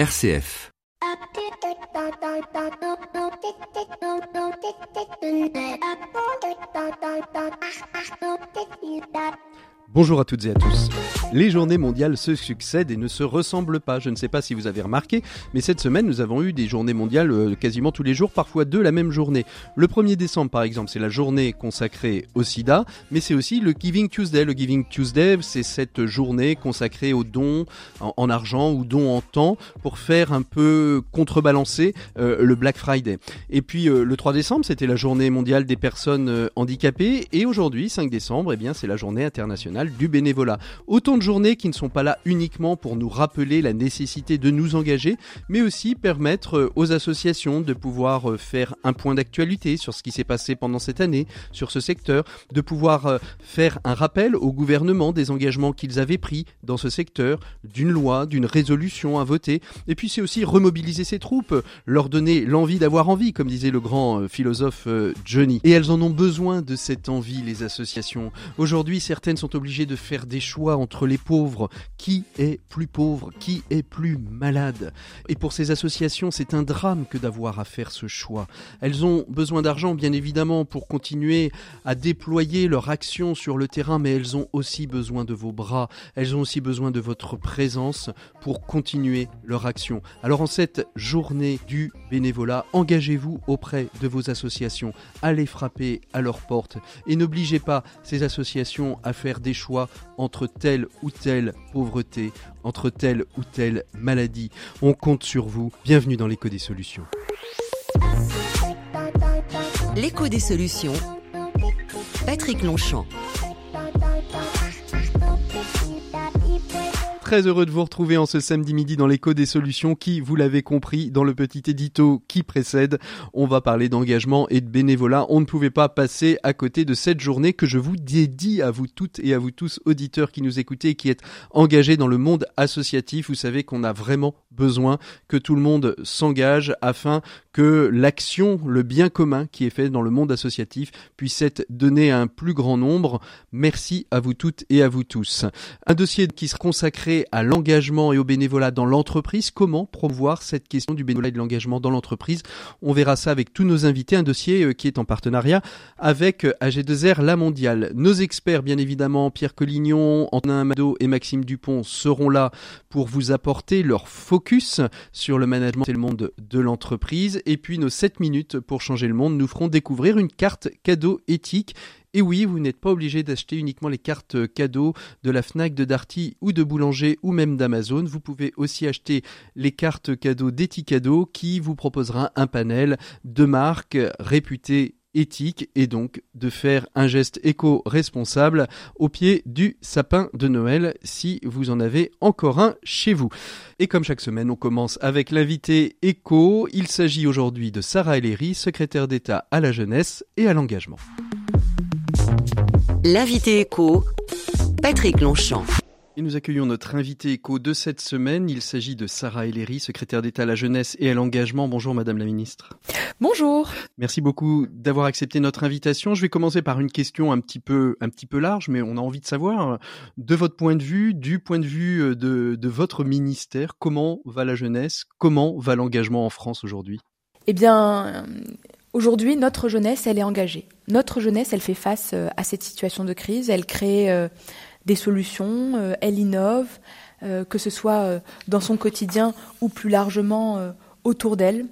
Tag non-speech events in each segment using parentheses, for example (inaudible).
RCF. Bonjour à toutes et à tous. Les journées mondiales se succèdent et ne se ressemblent pas. Je ne sais pas si vous avez remarqué, mais cette semaine, nous avons eu des journées mondiales euh, quasiment tous les jours, parfois deux la même journée. Le 1er décembre, par exemple, c'est la journée consacrée au sida, mais c'est aussi le Giving Tuesday. Le Giving Tuesday, c'est cette journée consacrée aux dons en, argent ou dons en temps pour faire un peu contrebalancer euh, le Black Friday. Et puis euh, le 3 décembre, c'était la journée mondiale des personnes handicapées et aujourd'hui, 5 décembre, eh bien, c'est la journée internationale du bénévolat. Autant de journées qui ne sont pas là uniquement pour nous rappeler la nécessité de nous engager, mais aussi permettre euh, aux associations de pouvoir euh, faire un point d'actualité sur ce qui s'est passé pendant cette année, sur ce secteur, de pouvoir euh, faire un rappel au gouvernement des engagements qu'ils avaient pris dans ce secteur, d'une loi, d'une résolution à voter, et puis c'est aussi remobiliser ces troupes, leur donner l'envie d'avoir envie, comme disait le grand philosophe Johnny. Et elles en ont besoin de cette envie, les associations. Aujourd'hui, certaines sont obligées de faire des choix entre les pauvres. Qui est plus pauvre? Qui est plus malade? Et pour ces associations, c'est un drame que d'avoir à faire ce choix. Elles ont besoin d'argent, bien évidemment, pour continuer à déployer leur action sur le terrain, mais elles ont aussi besoin de vos bras. Elles ont aussi besoin de votre présence pour continuer leur action. Alors en cette journée du bénévolat, engagez-vous auprès de vos associations. Allez frapper à leur porte et n'obligez pas ces associations à faire des choix entre telle ou telle pauvreté, entre telle ou telle maladie. On compte sur vous. Bienvenue dans l'écho des solutions. L'écho des solutions. Patrick Longchamp. Très heureux de vous retrouver en ce samedi midi dans l'écho des solutions qui, vous l'avez compris, dans le petit édito qui précède, on va parler d'engagement et de bénévolat. On ne pouvait pas passer à côté de cette journée que je vous dédie à vous toutes et à vous tous auditeurs qui nous écoutez et qui êtes engagés dans le monde associatif. Vous savez qu'on a vraiment besoin que tout le monde s'engage afin que l'action, le bien commun qui est fait dans le monde associatif puisse être donné à un plus grand nombre. Merci à vous toutes et à vous tous. Un dossier qui se consacrait à l'engagement et au bénévolat dans l'entreprise. Comment promouvoir cette question du bénévolat et de l'engagement dans l'entreprise? On verra ça avec tous nos invités, un dossier euh, qui est en partenariat avec euh, AG2R La Mondiale. Nos experts, bien évidemment, Pierre Collignon, Antonin Amado et Maxime Dupont seront là pour vous apporter leur focus sur le management et le monde de l'entreprise. Et puis nos 7 minutes pour changer le monde nous feront découvrir une carte cadeau éthique et oui, vous n'êtes pas obligé d'acheter uniquement les cartes cadeaux de la Fnac, de Darty ou de Boulanger ou même d'Amazon. Vous pouvez aussi acheter les cartes cadeaux d'Eticado qui vous proposera un panel de marques réputées éthiques et donc de faire un geste éco-responsable au pied du sapin de Noël si vous en avez encore un chez vous. Et comme chaque semaine, on commence avec l'invité éco. Il s'agit aujourd'hui de Sarah Ellery, secrétaire d'État à la jeunesse et à l'engagement. L'invité éco, Patrick Longchamp. Et nous accueillons notre invité éco de cette semaine. Il s'agit de Sarah Ellery, secrétaire d'État à la jeunesse et à l'engagement. Bonjour Madame la Ministre. Bonjour. Merci beaucoup d'avoir accepté notre invitation. Je vais commencer par une question un petit peu, un petit peu large, mais on a envie de savoir, de votre point de vue, du point de vue euh, de, de votre ministère, comment va la jeunesse, comment va l'engagement en France aujourd'hui? Eh bien, Aujourd'hui, notre jeunesse, elle est engagée. Notre jeunesse, elle fait face euh, à cette situation de crise, elle crée euh, des solutions, euh, elle innove, que ce soit dans son quotidien ou plus largement autour d'elle.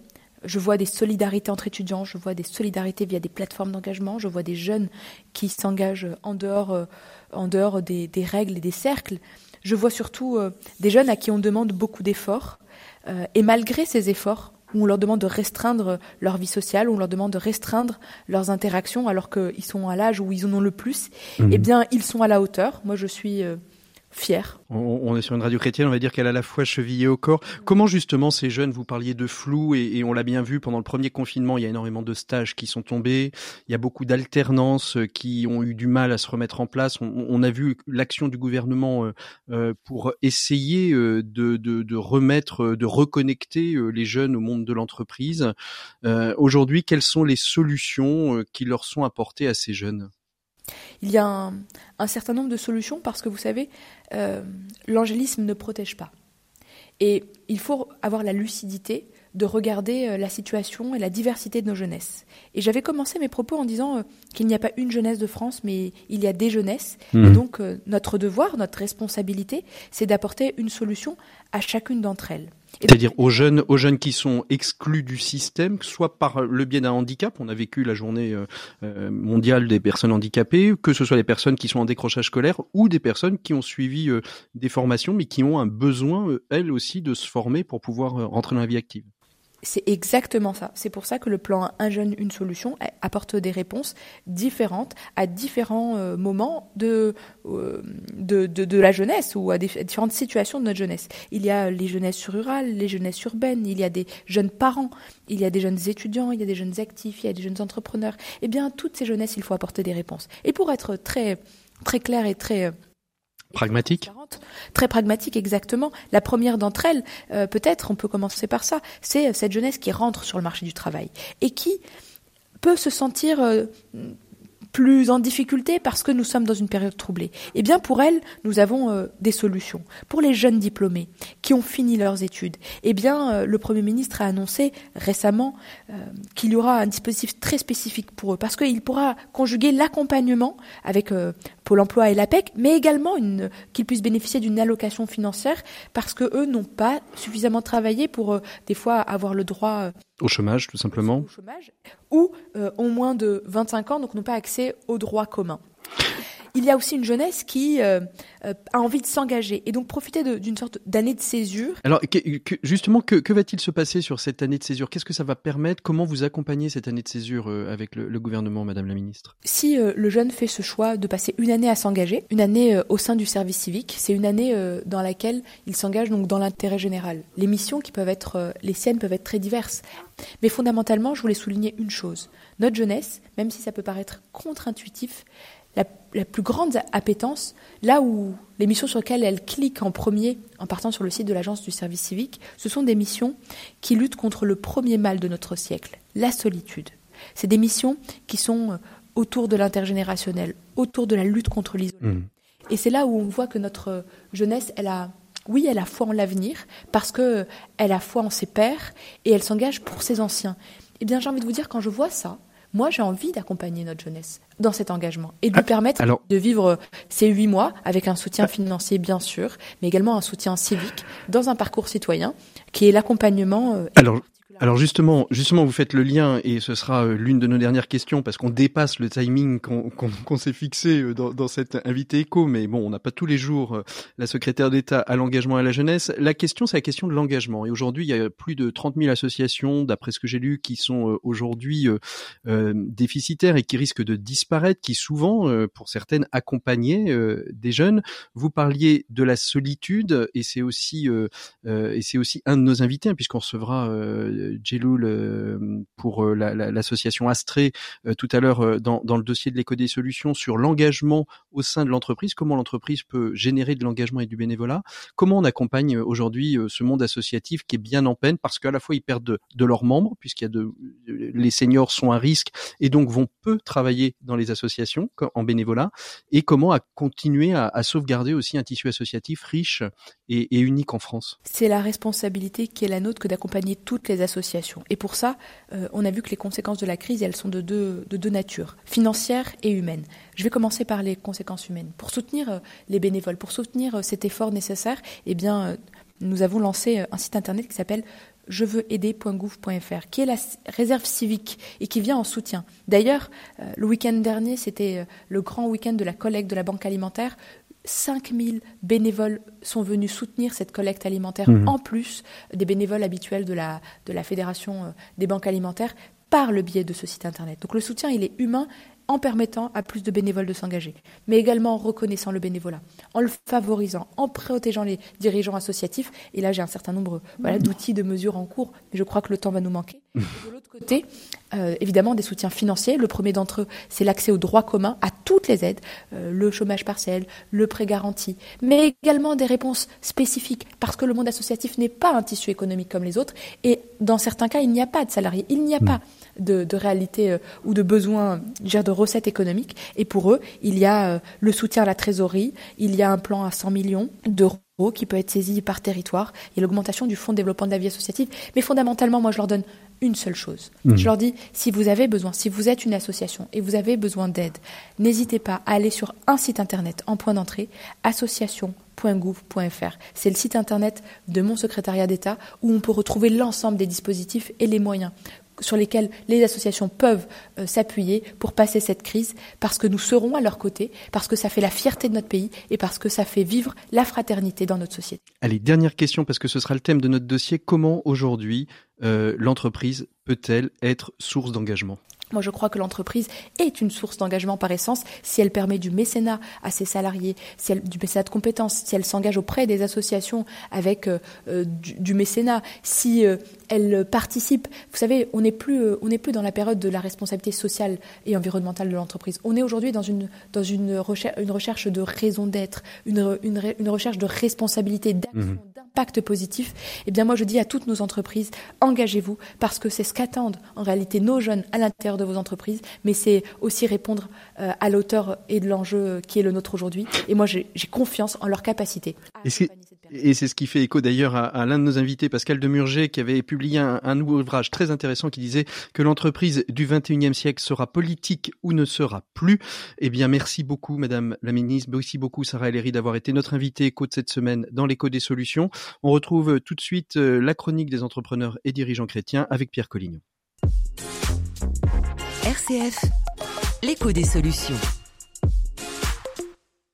Je vois des solidarités entre étudiants, je vois des solidarités via des plateformes d'engagement, je vois des jeunes qui s'engagent en dehors, en dehors des, des, règles et des cercles. Je vois surtout des jeunes à qui on demande beaucoup d'efforts. et malgré ces efforts, où on leur demande de restreindre leur vie sociale, où on leur demande de restreindre leurs interactions alors qu'ils sont à l'âge où ils en ont le plus, mhm. eh bien, ils sont à la hauteur. Moi, je suis On, est sur une radio chrétienne, on va dire qu'elle a la foi chevillée au corps. Comment justement ces jeunes, vous parliez de flou et, on l'a bien vu pendant le premier confinement, il y a énormément de stages qui sont tombés, il y a beaucoup d'alternances euh, qui ont eu du mal à se remettre en place. On, a vu l'action du gouvernement euh, euh, pour essayer de, remettre, de reconnecter les jeunes au monde de l'entreprise. Aujourd'hui, quelles sont les solutions qui leur sont apportées à ces jeunes? Il y a un, certain nombre de solutions parce que vous savez, euh, l'angélisme ne protège pas. Et il faut avoir la lucidité de regarder la situation et la diversité de nos jeunesses. Et j'avais commencé mes propos en disant qu'il n'y a pas une jeunesse de France, mais il y a des jeunesses. Et mmh. donc notre devoir, notre responsabilité, c'est d'apporter une solution à chacune d'entre elles. C'est-à-dire aux jeunes, aux jeunes qui sont exclus du système, soit par le biais d'un handicap. On a vécu la journée euh, euh, mondiale des personnes handicapées, que ce soit les personnes qui sont en décrochage scolaire ou des personnes qui ont suivi euh, des formations, mais qui ont un besoin, elles aussi, de se former pour pouvoir rentrer dans la vie active. C'est exactement ça. C'est pour ça que le plan Un jeune, une solution apporte des réponses différentes à différents euh, moments euh, de, la jeunesse ou à, différentes situations de notre jeunesse. Il y a les jeunesses rurales, les jeunesses urbaines, il y a des jeunes parents, il y a des jeunes étudiants, il y a des jeunes actifs, il y a des jeunes entrepreneurs. Eh bien, toutes ces jeunesses, il faut apporter des réponses. Et pour être très, clair et très Pragmatique Très pragmatique, exactement. La première d'entre elles, euh, peut-être, on peut commencer par ça, c'est euh, cette jeunesse qui rentre sur le marché du travail et qui peut se sentir euh, plus en difficulté parce que nous sommes dans une période troublée. Eh bien, pour elles, nous avons euh, des solutions. Pour les jeunes diplômés qui ont fini leurs études, eh bien, euh, le Premier ministre a annoncé récemment euh, qu'il y aura un dispositif très spécifique pour eux parce qu'il pourra conjuguer l'accompagnement avec Pôle Emploi et l'APEC, mais également qu'ils puissent bénéficier d'une allocation financière parce que eux n'ont pas suffisamment travaillé pour des fois avoir le droit au chômage, tout simplement. Au chômage, ou euh, ont moins de 25 ans, donc n'ont pas accès aux droits communs il y a aussi une jeunesse qui euh, euh, a envie de s'engager et donc profiter d'une sorte d'année de césure. Alors justement, que, va-t-il se passer sur cette année de césure? Qu'est-ce que ça va permettre? Comment vous accompagnez cette année de césure euh, avec le, gouvernement, Madame la Ministre? Si le jeune fait ce choix de passer une année à s'engager, une année au sein du service civique, c'est une année dans laquelle il s'engage donc dans l'intérêt général. Les missions qui peuvent être les siennes peuvent être très diverses, mais fondamentalement, je voulais souligner une chose. Notre jeunesse, même si ça peut paraître contre-intuitif, la, plus grande appétence, là où les missions sur lesquelles elle clique en premier en partant sur le site de l'Agence du service civique, ce sont des missions qui luttent contre le premier mal de notre siècle, la solitude. C'est des missions qui sont euh, autour de l'intergénérationnel, autour de la lutte contre l'isolement. Mmh. Et c'est là où on voit que notre jeunesse, elle a, oui, elle a foi en l'avenir, parce qu'elle a foi en ses pères, et elle s'engage pour ses anciens. Eh bien, j'ai envie de vous dire, quand je vois ça, moi, j'ai envie d'accompagner notre jeunesse dans cet engagement et de lui ah, permettre de vivre ces huit mois avec un soutien financier, bien sûr, mais également un soutien civique dans un parcours citoyen qui est l'accompagnement. Euh, alors justement, justement, vous faites le lien et ce sera euh, l'une de nos dernières questions parce qu'on dépasse le timing qu'on (laughs) s'est fixé euh, dans, dans, cet invité éco, mais bon, on n'a pas tous les jours euh, la secrétaire d'État à l'engagement et à la jeunesse. La question, c'est la question de l'engagement. Et aujourd'hui, il y a plus de 30 000 associations, d'après ce que j'ai lu, qui sont aujourd'hui déficitaires et qui risquent de disparaître, qui souvent, pour certaines, accompagnaient des jeunes. Vous parliez de la solitude et c'est aussi et c'est aussi un de nos invités hein, puisqu'on recevra Euh, pour euh, l'association Astré euh, tout à l'heure dans, dans, le dossier de l'éco des solutions sur l'engagement au sein de l'entreprise, comment l'entreprise peut générer de l'engagement et du bénévolat, comment on accompagne aujourd'hui ce monde associatif qui est bien en peine parce qu'à la fois ils perdent de, leurs membres puisqu'il y a de les seniors sont à risque et donc vont peu travailler dans les associations en bénévolat et comment à continuer à, à sauvegarder aussi un tissu associatif riche et, et unique en France. C'est la responsabilité qui est la nôtre que d'accompagner toutes les associations et pour ça, euh, on a vu que les conséquences de la crise, elles sont de deux, de deux natures, financières et humaines. Je vais commencer par les conséquences humaines. Pour soutenir euh, les bénévoles, pour soutenir euh, cet effort nécessaire, eh nous avons lancé un site internet qui s'appelle je veux aider.gouv.fr, qui est la réserve civique et qui vient en soutien. D'ailleurs, le week-end dernier, c'était le grand week-end de la collecte de la banque alimentaire. 5000 bénévoles sont venus soutenir cette collecte alimentaire, mhm. en plus des bénévoles habituels de la, de la Fédération euh, des banques alimentaires, par le biais de ce site Internet. Donc le soutien, il est humain en permettant à plus de bénévoles de s'engager, mais également en reconnaissant le bénévolat, en le favorisant, en protégeant les dirigeants associatifs. Et là, j'ai un certain nombre voilà, d'outils, de mesures en cours, mais je crois que le temps va nous manquer. de l'autre côté, euh, évidemment, des soutiens financiers. Le premier d'entre eux, c'est l'accès aux droits communs, à toutes les aides, euh, le chômage partiel, le prêt garanti, mais également des réponses spécifiques, parce que le monde associatif n'est pas un tissu économique comme les autres, et dans certains cas, il n'y a pas de salariés, il n'y a pas de, de réalité euh, ou de besoins de recettes économiques. Et pour eux, il y a euh, le soutien à la trésorerie, il y a un plan à 100 millions d'euros qui peut être saisi par territoire, il y a l'augmentation du fonds de développement de la vie associative. Mais fondamentalement, moi, je leur donne une seule chose. Mmh. Je leur dis, si vous avez besoin, si vous êtes une association et vous avez besoin d'aide, n'hésitez pas à aller sur un site internet en point d'entrée, association.gouv.fr. C'est le site internet de mon secrétariat d'État où on peut retrouver l'ensemble des dispositifs et les moyens sur lesquels les associations peuvent euh, s'appuyer pour passer cette crise, parce que nous serons à leur côté, parce que ça fait la fierté de notre pays et parce que ça fait vivre la fraternité dans notre société. Allez, dernière question, parce que ce sera le thème de notre dossier. Comment aujourd'hui euh, l'entreprise peut-elle être source d'engagement? Moi, je crois que l'entreprise est une source d'engagement par essence si elle permet du mécénat à ses salariés, si elle, du mécénat de compétences, si elle s'engage auprès des associations avec euh, du, mécénat, si euh, elle participe. Vous savez, on n'est plus, on n'est plus dans la période de la responsabilité sociale et environnementale de l'entreprise. On est aujourd'hui dans une dans une recherche, une recherche de raison d'être, une, une, une, recherche de responsabilité, d'action, mmh. d'impact positif. Eh bien, moi, je dis à toutes nos entreprises, engagez-vous parce que c'est ce qu'attendent en réalité nos jeunes à l'intérieur de vos entreprises, mais c'est aussi répondre euh, à l'auteur et de l'enjeu qui est le nôtre aujourd'hui. Et moi, j'ai confiance en leur capacité. Et c'est ce qui fait écho d'ailleurs à, l'un de nos invités, Pascal Demurger, qui avait publié un, un ouvrage très intéressant qui disait que l'entreprise du 21e siècle sera politique ou ne sera plus. Eh bien, merci beaucoup, Madame la Ministre. Merci beaucoup, Sarah Ellery, d'avoir été notre invitée écho de cette semaine dans l'écho des solutions. On retrouve tout de suite euh, la chronique des entrepreneurs et dirigeants chrétiens avec Pierre Collignon. RCF, l'écho des solutions.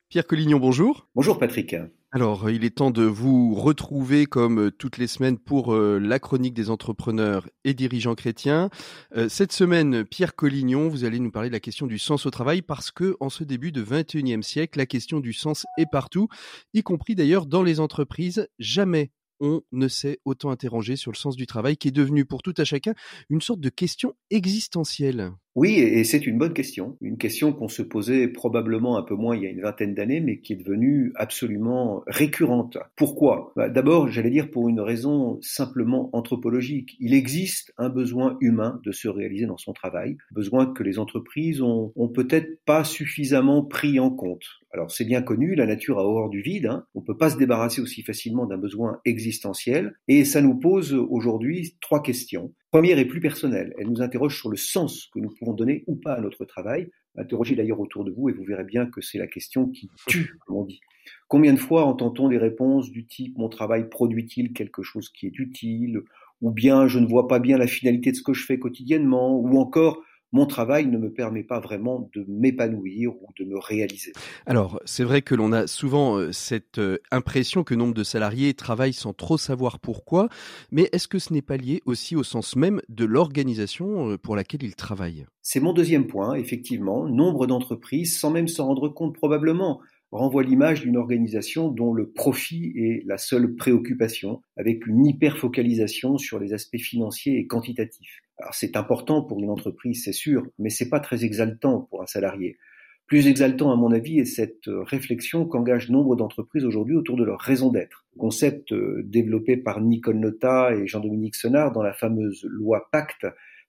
Pierre Collignon, bonjour. Bonjour Patrick. Alors, il est temps de vous retrouver comme euh, toutes les semaines pour euh, la chronique des entrepreneurs et dirigeants chrétiens. Euh, cette semaine, Pierre Collignon, vous allez nous parler de la question du sens au travail parce que en ce début de 21e siècle, la question du sens est partout, y compris d'ailleurs dans les entreprises. Jamais on ne s'est autant interrogé sur le sens du travail qui est devenu pour tout à chacun une sorte de question existentielle. Oui, et c'est une bonne question, une question qu'on se posait probablement un peu moins il y a une vingtaine d'années, mais qui est devenue absolument récurrente. Pourquoi? Bah, D'abord, j'allais dire pour une raison simplement anthropologique. Il existe un besoin humain de se réaliser dans son travail, besoin que les entreprises ont, peut-être pas suffisamment pris en compte. Alors c'est bien connu, la nature a horreur du vide, hein. on ne peut pas se débarrasser aussi facilement d'un besoin existentiel, et ça nous pose aujourd'hui trois questions. Première est plus personnelle. Elle nous interroge sur le sens que nous pouvons donner ou pas à notre travail. Interrogez d'ailleurs autour de vous et vous verrez bien que c'est la question qui tue, comme on dit. Combien de fois entend-on des réponses du type mon travail produit-il quelque chose qui est utile? ou bien je ne vois pas bien la finalité de ce que je fais quotidiennement ou encore mon travail ne me permet pas vraiment de m'épanouir ou de me réaliser. Alors, c'est vrai que l'on a souvent euh, cette euh, impression que nombre de salariés travaillent sans trop savoir pourquoi, mais est-ce que ce n'est pas lié aussi au sens même de l'organisation euh, pour laquelle ils travaillent? C'est mon deuxième point, effectivement. Nombre d'entreprises, sans même s'en rendre compte probablement, renvoient l'image d'une organisation dont le profit est la seule préoccupation, avec une hyper-focalisation sur les aspects financiers et quantitatifs. C'est important pour une entreprise, c'est sûr, mais c'est pas très exaltant pour un salarié. Plus exaltant, à mon avis, est cette euh, réflexion qu'engagent nombre d'entreprises aujourd'hui autour de leur raison d'être. Concept euh, développé par Nicole Nota et Jean-Dominique Senard dans la fameuse loi Pacte,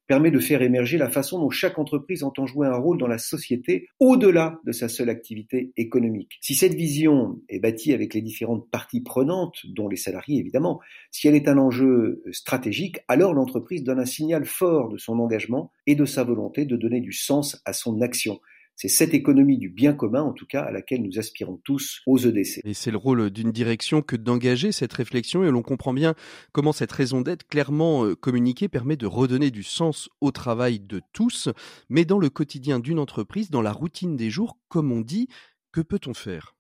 permet de faire émerger la façon dont chaque entreprise entend jouer un rôle dans la société au-delà de sa seule activité économique. Si cette vision est bâtie avec les différentes parties prenantes, dont les salariés évidemment, si elle est un enjeu stratégique, alors l'entreprise donne un signal fort de son engagement et de sa volonté de donner du sens à son action. C'est cette économie du bien commun, en tout cas, à laquelle nous aspirons tous aux EDC. Et c'est le rôle d'une direction que d'engager cette réflexion, et l'on comprend bien comment cette raison d'être clairement euh, communiquée permet de redonner du sens au travail de tous, mais dans le quotidien d'une entreprise, dans la routine des jours, comme on dit, que peut-on faire?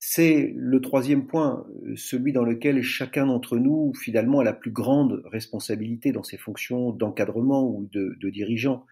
C'est le troisième point, euh, celui dans lequel chacun d'entre nous, finalement, a la plus grande responsabilité dans ses fonctions d'encadrement ou de, de dirigeant.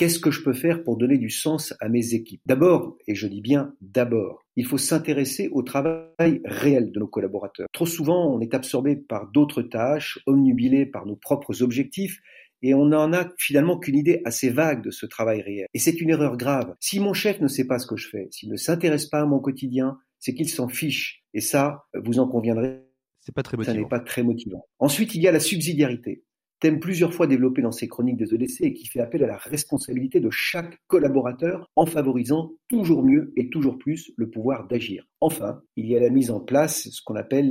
Qu'est-ce que je peux faire pour donner du sens à mes équipes? D'abord, et je dis bien d'abord, il faut s'intéresser au travail réel de nos collaborateurs. Trop souvent, on est absorbé par d'autres tâches, omnubilé par nos propres objectifs, et on n'en a finalement qu'une idée assez vague de ce travail réel. Et c'est une erreur grave. Si mon chef ne sait pas ce que je fais, s'il ne s'intéresse pas à mon quotidien, c'est qu'il s'en fiche. Et ça, vous en conviendrez, c'est pas très motivant. ça n'est pas très motivant. Ensuite, il y a la subsidiarité. Thème plusieurs fois développé dans ses chroniques des EDC et qui fait appel à la responsabilité de chaque collaborateur en favorisant toujours mieux et toujours plus le pouvoir d'agir. Enfin, il y a la mise en place ce qu'on appelle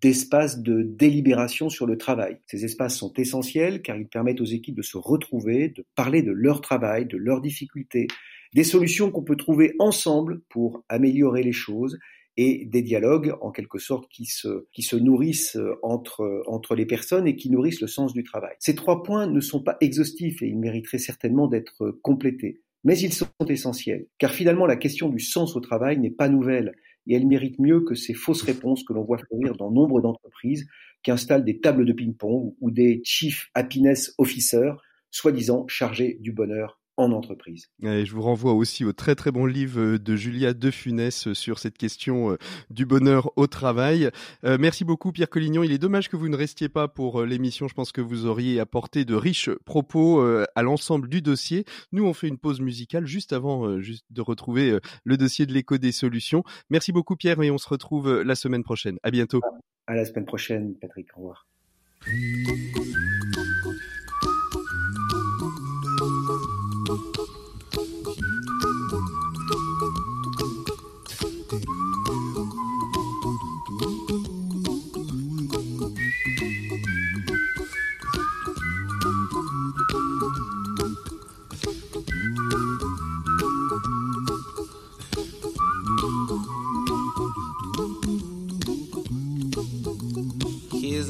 d'espaces de délibération sur le travail. Ces espaces sont essentiels car ils permettent aux équipes de se retrouver, de parler de leur travail, de leurs difficultés, des solutions qu'on peut trouver ensemble pour améliorer les choses et des dialogues en quelque sorte qui se, qui se nourrissent euh, entre, entre les personnes et qui nourrissent le sens du travail. Ces trois points ne sont pas exhaustifs et ils mériteraient certainement d'être complétés, mais ils sont essentiels, car finalement la question du sens au travail n'est pas nouvelle et elle mérite mieux que ces fausses réponses que l'on voit fleurir dans nombre d'entreprises qui installent des tables de ping-pong ou des chief happiness officers, soi-disant chargés du bonheur en entreprise. je vous renvoie aussi au très très bon livre euh, de Julia De Funès euh, sur cette question euh, du bonheur au travail. merci beaucoup Pierre Collignon. Il est dommage que vous ne restiez pas pour l'émission. Je pense que vous auriez apporté de riches propos à l'ensemble du dossier. Nous, on fait une pause musicale juste avant juste de retrouver le dossier de l'écho des solutions. Merci beaucoup Pierre et on se retrouve la semaine prochaine. À bientôt. À la semaine prochaine Patrick. Au revoir.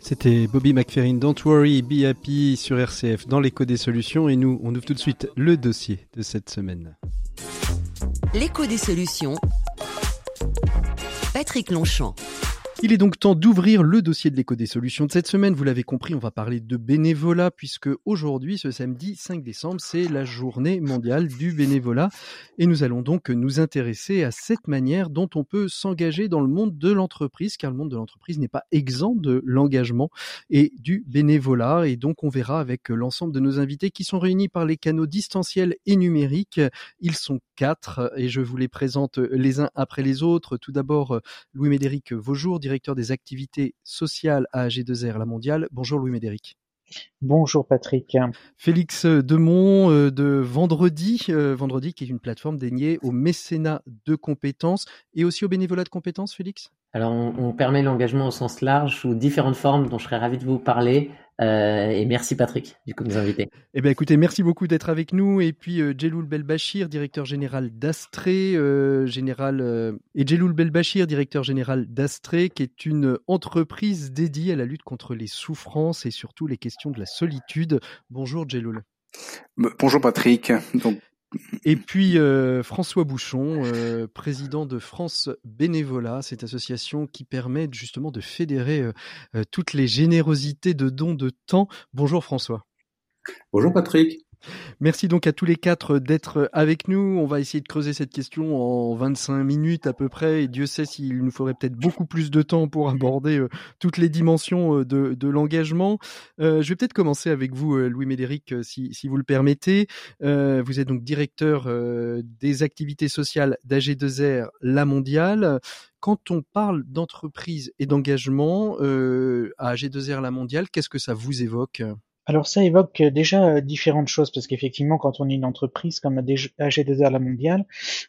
C'était Bobby McFerrin, Don't Worry, Be Happy sur RCF dans l'écho des solutions et nous, on ouvre tout de suite le dossier de cette semaine. L'écho des solutions. Patrick Longchamp. Il est donc temps d'ouvrir le dossier de l'écho des solutions de cette semaine. Vous l'avez compris, on va parler de bénévolat puisque aujourd'hui, ce samedi 5 décembre, c'est la journée mondiale du bénévolat et nous allons donc nous intéresser à cette manière dont on peut s'engager dans le monde de l'entreprise car le monde de l'entreprise n'est pas exempt de l'engagement et du bénévolat et donc on verra avec l'ensemble de nos invités qui sont réunis par les canaux distanciels et numériques. Ils sont quatre et je vous les présente les uns après les autres. Tout d'abord, Louis-Médéric Vaujour, directeur des activités sociales à AG2R La Mondiale. Bonjour Louis-Médéric. Bonjour Patrick. Félix Demont euh, de Vendredi, euh, Vendredi qui est une plateforme dédiée au mécénat de compétences et aussi au bénévolat de compétences, Félix? Alors on, on permet l'engagement au sens large sous différentes formes dont je serais ravi de vous parler. Euh, et merci Patrick, du coup, de nous inviter. Eh bien, écoutez, merci beaucoup d'être avec nous. Et puis, euh, Jeloul Belbachir, directeur général d'Astré, euh, général, euh, et Jeloul Belbachir, directeur général d'Astré, qui est une entreprise dédiée à la lutte contre les souffrances et surtout les questions de la solitude. Bonjour, Jeloul. Bonjour, Patrick. Donc, Et puis euh, François Bouchon, euh, président de France Bénévolat, cette association qui permet justement de fédérer euh, toutes les générosités de dons de temps. Bonjour François. Bonjour Patrick. Merci donc à tous les quatre d'être avec nous. On va essayer de creuser cette question en 25 minutes à peu près. Et Dieu sait s'il nous faudrait peut-être beaucoup plus de temps pour aborder euh, toutes les dimensions euh, de, l'engagement. Euh, je vais peut-être commencer avec vous, Louis-Médéric, si, si, vous le permettez. vous êtes donc directeur des activités sociales d'AG2R La Mondiale quand on parle d'entreprise et d'engagement à AG2R La Mondiale, qu'est-ce que ça vous évoque? Alors ça évoque euh, déjà euh, différentes choses parce qu'effectivement quand on est une entreprise comme AG2R La Mondiale,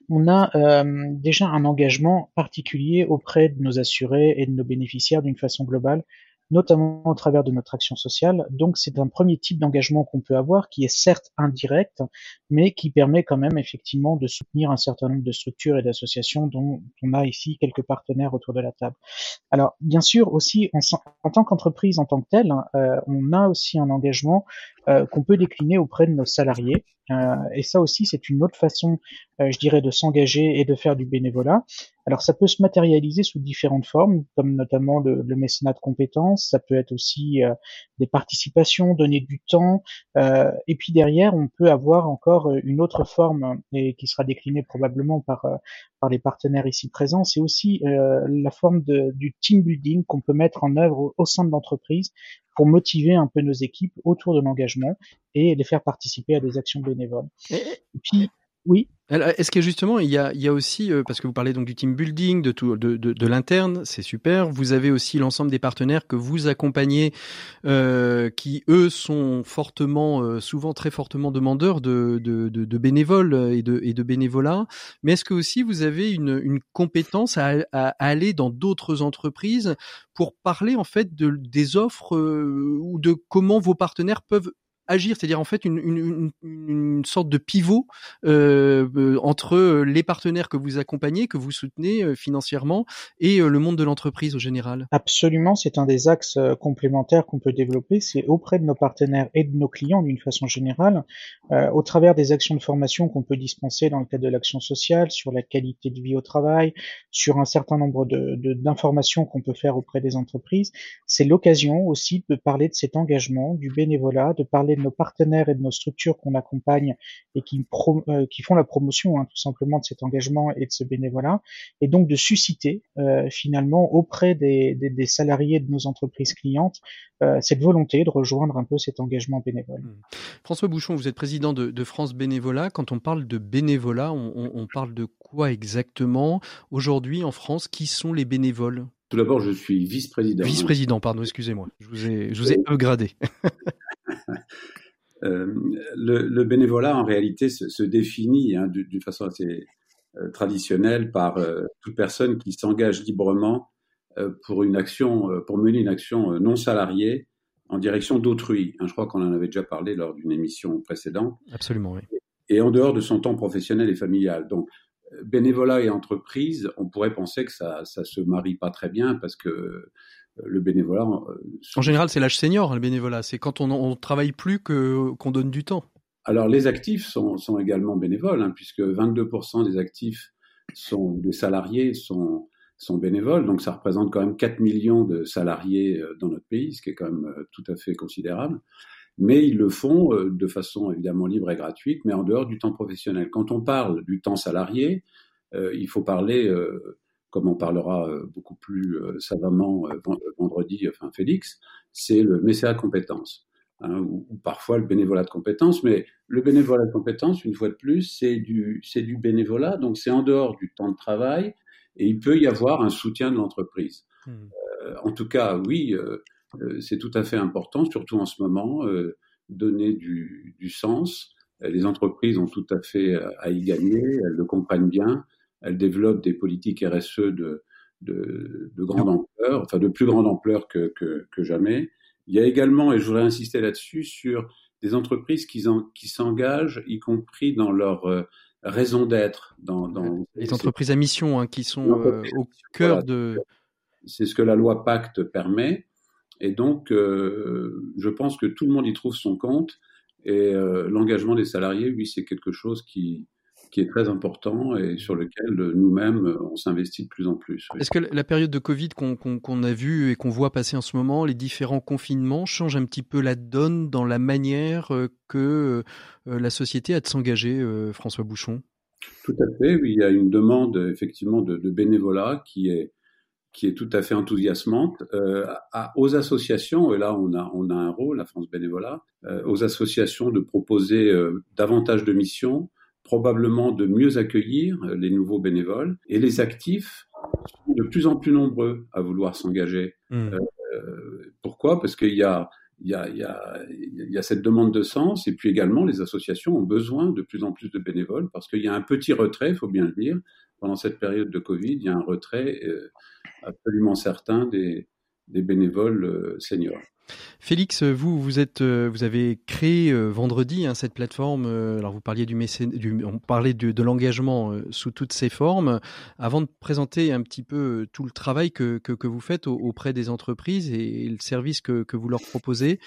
on a euh, déjà un engagement particulier auprès de nos assurés et de nos bénéficiaires d'une façon globale notamment au travers de notre action sociale. Donc c'est un premier type d'engagement qu'on peut avoir qui est certes indirect, mais qui permet quand même effectivement de soutenir un certain nombre de structures et d'associations dont on a ici quelques partenaires autour de la table. Alors bien sûr aussi en, tant qu'entreprise en tant que telle, euh, on a aussi un engagement euh, qu'on peut décliner auprès de nos salariés. Euh, et ça aussi, c'est une autre façon, euh, je dirais, de s'engager et de faire du bénévolat. Alors, ça peut se matérialiser sous différentes formes, comme notamment le, le mécénat de compétences. Ça peut être aussi des participations, donner du temps. et puis derrière, on peut avoir encore une autre forme et qui sera déclinée probablement par par les partenaires ici présents. C'est aussi la forme de, du team building qu'on peut mettre en œuvre au sein de l'entreprise pour motiver un peu nos équipes autour de l'engagement et les faire participer à des actions bénévoles. Et puis, oui. Est-ce que justement, il y a, aussi, euh, parce que vous parlez donc du team building, de, tout, de, de, de l'interne, c'est super. Vous avez aussi l'ensemble des partenaires que vous accompagnez, euh, qui eux sont fortement, euh, souvent très fortement demandeurs de, de, bénévoles et de, et de bénévolat. Mais est-ce que aussi vous avez une, une compétence à, à aller dans d'autres entreprises pour parler en fait de, des offres ou de comment vos partenaires peuvent agir, c'est-à-dire en fait une, une, une, sorte de pivot euh, euh, entre les partenaires que vous accompagnez, que vous soutenez euh, financièrement, et le monde de l'entreprise au général. Absolument, c'est un des axes complémentaires qu'on peut développer, c'est auprès de nos partenaires et de nos clients d'une façon générale, euh, au travers des actions de formation qu'on peut dispenser dans le cadre de l'action sociale, sur la qualité de vie au travail, sur un certain nombre de, d'informations qu'on peut faire auprès des entreprises. C'est l'occasion aussi de parler de cet engagement, du bénévolat, de parler de nos partenaires et de nos structures qu'on accompagne et qui, euh, qui font la promotion hein, tout simplement de cet engagement et de ce bénévolat, et donc de susciter euh, finalement auprès des, des, salariés de nos entreprises clientes euh, cette volonté de rejoindre un peu cet engagement bénévole. Mmh. François Bouchon, vous êtes président de, de, France Bénévolat. Quand on parle de bénévolat, on, on, on parle de quoi exactement? Aujourd'hui en France, qui sont les bénévoles? Tout d'abord, je suis vice-président. Vice-président, pardon, excusez-moi. Je vous ai, je vous ai gradé. (laughs) (laughs) Euh, le, bénévolat, en réalité, se, définit hein, d'une façon assez euh, traditionnelle par euh, toute personne qui s'engage librement pour une action, pour mener une action non salariée en direction d'autrui. Hein, je crois qu'on en avait déjà parlé lors d'une émission précédente. Absolument, oui. Et en dehors de son temps professionnel et familial. Donc, bénévolat et entreprise, on pourrait penser que ça, ça se marie pas très bien parce que le bénévolat. Euh, en général, c'est l'âge senior, le bénévolat. C'est quand on ne travaille plus que qu'on donne du temps. Alors, les actifs sont, sont également bénévoles, hein, puisque 22% des actifs sont des salariés sont sont bénévoles, donc ça représente quand même 4 millions de salariés euh, dans notre pays, ce qui est quand même euh, tout à fait considérable. Mais ils le font de façon évidemment libre et gratuite, mais en dehors du temps professionnel. Quand on parle du temps salarié, il faut parler comme on parlera euh, beaucoup plus euh, savamment euh, vendredi, enfin Félix, c'est le mécénat de compétences, hein, ou, parfois le bénévolat de compétences. Mais le bénévolat de compétences, une fois de plus, c'est du, c'est du bénévolat, donc c'est en dehors du temps de travail, et il peut y avoir un soutien de l'entreprise. Mmh. en tout cas, oui, c'est tout à fait important, surtout en ce moment, donner du, du sens. Les entreprises ont tout à fait à y gagner, elles le comprennent bien elle développe des politiques RSE de, de, de grande ampleur, enfin de plus grande ampleur que, que, que, jamais. Il y a également, et je voudrais insister là-dessus, sur des entreprises qui, qui s'engagent, y compris dans leur euh, raison d'être. Dans, dans, les entreprises à mission hein, qui sont euh, au cœur de... C'est ce que la loi Pacte permet. Et donc, euh, je pense que tout le monde y trouve son compte Et l'engagement des salariés, oui, c'est quelque chose qui, qui est très important et sur lequel nous-mêmes, on s'investit de plus en plus. Est-ce que la période de Covid qu'on a vue et qu'on voit passer en ce moment, les différents confinements, changent un petit peu la donne dans la manière euh, que euh, la société a de s'engager, euh, François Bouchon? Tout à fait. Il y a une demande effectivement de, bénévolat qui est qui est tout à fait enthousiasmante, aux associations, et là on a, on a un rôle, la France Bénévolat, aux associations de proposer davantage de missions, probablement de mieux accueillir euh, les nouveaux bénévoles et les actifs sont de plus en plus nombreux à vouloir s'engager. Mmh. Euh, pourquoi? Parce qu'il y a, il y, a, il, y a, il y a cette demande de sens et puis également les associations ont besoin de plus en plus de bénévoles parce qu'il y a un petit retrait, il faut bien le dire, pendant cette période de Covid, il y a un retrait euh, absolument certain des, des bénévoles seniors. Félix, euh, vous avez créé euh, vendredi hein, cette plateforme. Euh, alors vous parliez du, on parlait de, l'engagement sous toutes ses formes. Avant de présenter un petit peu tout le travail que, vous faites auprès des entreprises et, le service que, vous leur proposez,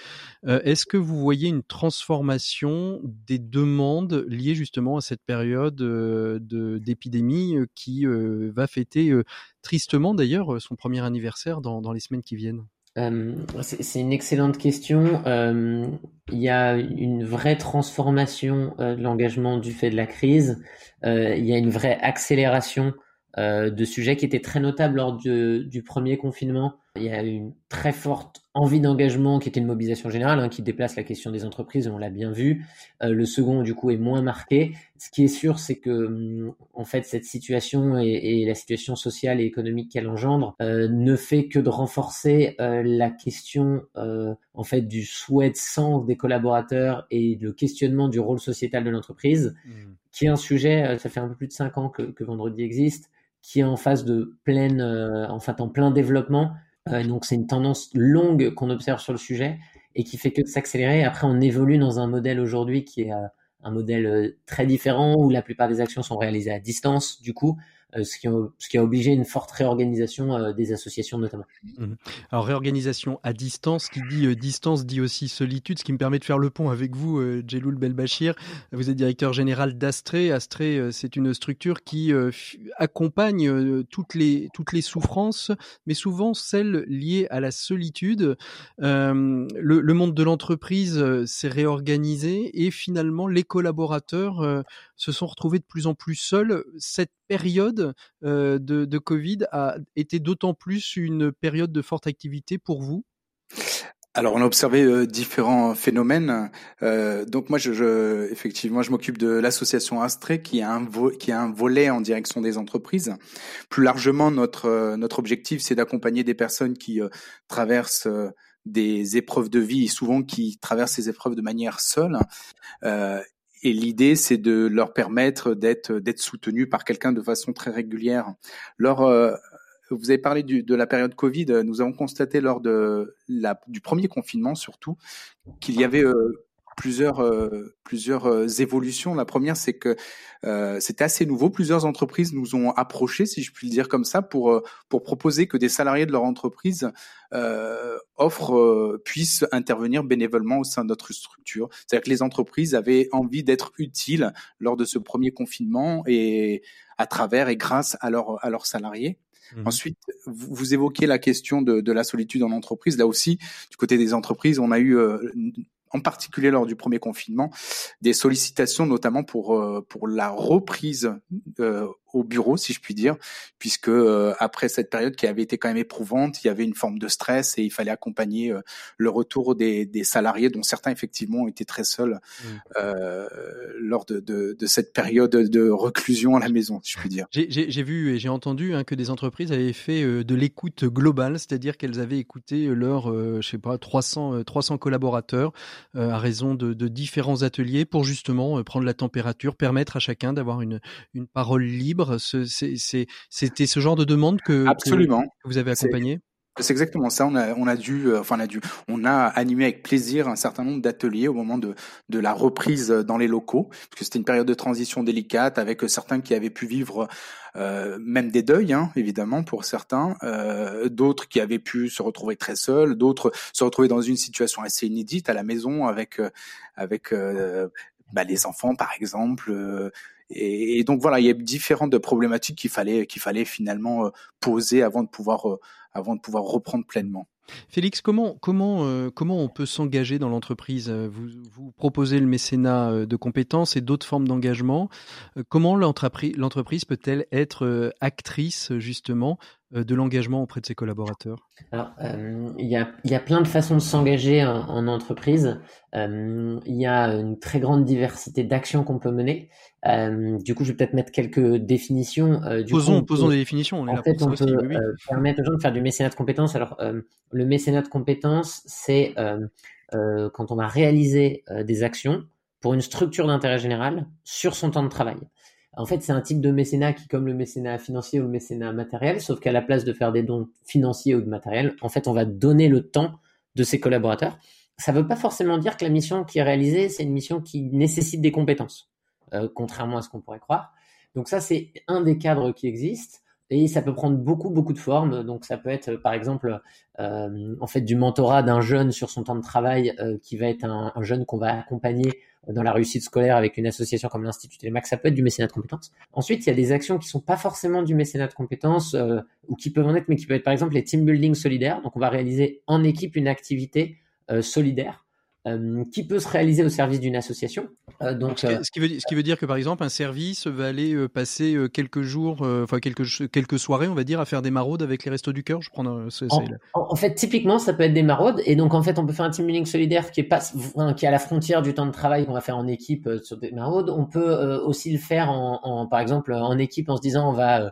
est-ce que vous voyez une transformation des demandes liées justement à cette période de d'épidémie qui va fêter tristement d'ailleurs son premier anniversaire dans les semaines qui viennent? Euh, c'est une excellente question. Euh, il y a une vraie transformation euh, de l'engagement du fait de la crise. il y a une vraie accélération de sujets qui étaient très notables lors du premier confinement. Il y a une très forte envie d'engagement qui était une mobilisation générale, hein, qui déplace la question des entreprises, on l'a bien vu. Euh, le second, du coup, est moins marqué. Ce qui est sûr, c'est que, hum, en fait, cette situation et, la situation sociale et économique qu'elle engendre euh, ne fait que de renforcer euh, la question, en fait, du souhait de sens des collaborateurs et le questionnement du rôle sociétal de l'entreprise, mmh. qui est un sujet, ça fait un peu plus de cinq ans que, que Vendredi existe, qui est en phase de pleine, en fait, en plein développement euh, donc c'est une tendance longue qu'on observe sur le sujet et qui fait que de s'accélérer. Après, on évolue dans un modèle aujourd'hui qui est euh, un modèle euh, très différent où la plupart des actions sont réalisées à distance, du coup, euh, ce qui, a, ce, qui a, obligé une forte réorganisation euh, des associations notamment. Mmh. Alors réorganisation à distance, qui dit euh, distance dit aussi solitude, ce qui me permet de faire le pont avec vous, Djeloul Belbachir. Vous êtes directeur général d'Astré. Astré, c'est une structure qui accompagne toutes les toutes les souffrances, mais souvent celles liées à la solitude. Le, le, monde de l'entreprise s'est réorganisé et finalement les collaborateurs se sont retrouvés de plus en plus seuls. Cette période de, Covid a été d'autant plus une période de forte activité pour vous? Alors, on a observé différents phénomènes. Donc, moi, je, effectivement, je m'occupe de l'association Astré, qui a un qui a un volet en direction des entreprises. Plus largement, notre notre objectif, c'est d'accompagner des personnes qui traversent des épreuves de vie, souvent qui traversent ces épreuves de manière seule, et l'idée, c'est de leur permettre d'être d'être soutenus par quelqu'un de façon très régulière. Lors, euh, vous avez parlé du, de la période Covid. Nous avons constaté lors de la, du premier confinement, surtout, qu'il y avait euh, plusieurs euh, plusieurs euh, évolutions. La première, c'est que euh, c'était assez nouveau. Plusieurs entreprises nous ont approchés, si je puis le dire comme ça, pour euh, pour proposer que des salariés de leur entreprise offrent puissent intervenir bénévolement au sein de notre structure. C'est-à-dire que les entreprises avaient envie d'être utiles lors de ce premier confinement et à travers et grâce à leurs à leurs salariés. Mmh Ensuite, vous, vous, évoquez la question de, de, la solitude en entreprise. Là aussi, du côté des entreprises, on a eu en particulier lors du premier confinement, des sollicitations notamment pour euh, pour la reprise euh, au bureau, si je puis dire, puisque euh, après cette période qui avait été quand même éprouvante, il y avait une forme de stress et il fallait accompagner euh, le retour des, des, salariés, dont certains effectivement été très seuls mmh. euh, lors de, de, de, cette période de reclusion à la maison, si je puis dire. J'ai vu et j'ai entendu hein, que des entreprises avaient fait de l'écoute globale, c'est-à-dire qu'elles avaient écouté leurs, je sais pas, 300 300 collaborateurs à raison de, de, différents ateliers pour justement prendre la température, permettre à chacun d'avoir une, une parole libre c'était ce genre de demande que, Absolument. vous avez accompagné C'est exactement ça. On a, on a dû, euh, enfin, on a dû, on a animé avec plaisir un certain nombre d'ateliers au moment de, de la reprise dans les locaux, parce que c'était une période de transition délicate avec certains qui avaient pu vivre euh, même des deuils, hein, évidemment pour certains, euh, d'autres qui avaient pu se retrouver très seuls, d'autres se retrouver dans une situation assez inédite à la maison avec euh, avec euh, bah, les enfants par exemple. Euh, et, donc voilà, il y a différentes problématiques qu'il fallait qu'il fallait finalement poser avant de pouvoir avant de pouvoir reprendre pleinement. Félix, comment, comment, euh, comment on peut s'engager dans l'entreprise? Vous, vous proposez le mécénat euh, de compétences et d'autres formes d'engagement. Euh, comment l'entreprise peut-elle être actrice justement de l'engagement auprès de ses collaborateurs Alors, il y, a, y, a, plein de façons de s'engager en, en, entreprise. Il y a une très grande diversité d'actions qu'on peut mener. Euh, du coup, je vais peut-être mettre quelques définitions. Euh, du posons, coup, posons des définitions. On en fait, on peut oui. euh, permettre aux gens de faire du mécénat de compétences. Alors, euh, le mécénat de compétences, c'est euh, quand on va réaliser des actions pour une structure d'intérêt général sur son temps de travail. En fait, c'est un type de mécénat qui, comme le mécénat financier ou le mécénat matériel, sauf qu'à la place de faire des dons financiers ou de matériel, en fait, on va donner le temps de ses collaborateurs. Ça ne veut pas forcément dire que la mission qui est réalisée, c'est une mission qui nécessite des compétences. Euh, contrairement à ce qu'on pourrait croire. Donc ça, c'est un des cadres qui existent. Et ça peut prendre beaucoup, beaucoup de formes. Donc ça peut être, par exemple, euh, en fait, du mentorat d'un jeune sur son temps de travail euh, qui va être un, un jeune qu'on va accompagner dans la réussite scolaire avec une association comme l'Institut Télémac. Ça peut être du mécénat de compétences. Ensuite, il y a des actions qui sont pas forcément du mécénat de compétences euh, ou qui peuvent en être, mais qui peuvent être, par exemple, les team building solidaires. Donc on va réaliser en équipe une activité euh, solidaire euh, qui peut se réaliser au service d'une association. Euh, donc, ce, qui veut, ce qui veut dire que par exemple un service va aller euh, passer euh, quelques jours, euh, enfin quelques quelques soirées, on va dire, à faire des maraudes avec les restos du cœur. Je prends. En, en, fait, typiquement, ça peut être des maraudes, et donc en fait, on peut faire un team building solidaire qui est pas, enfin, qui est à la frontière du temps de travail qu'on va faire en équipe sur des maraudes. On peut aussi le faire en, en, par exemple, en équipe en se disant on va euh,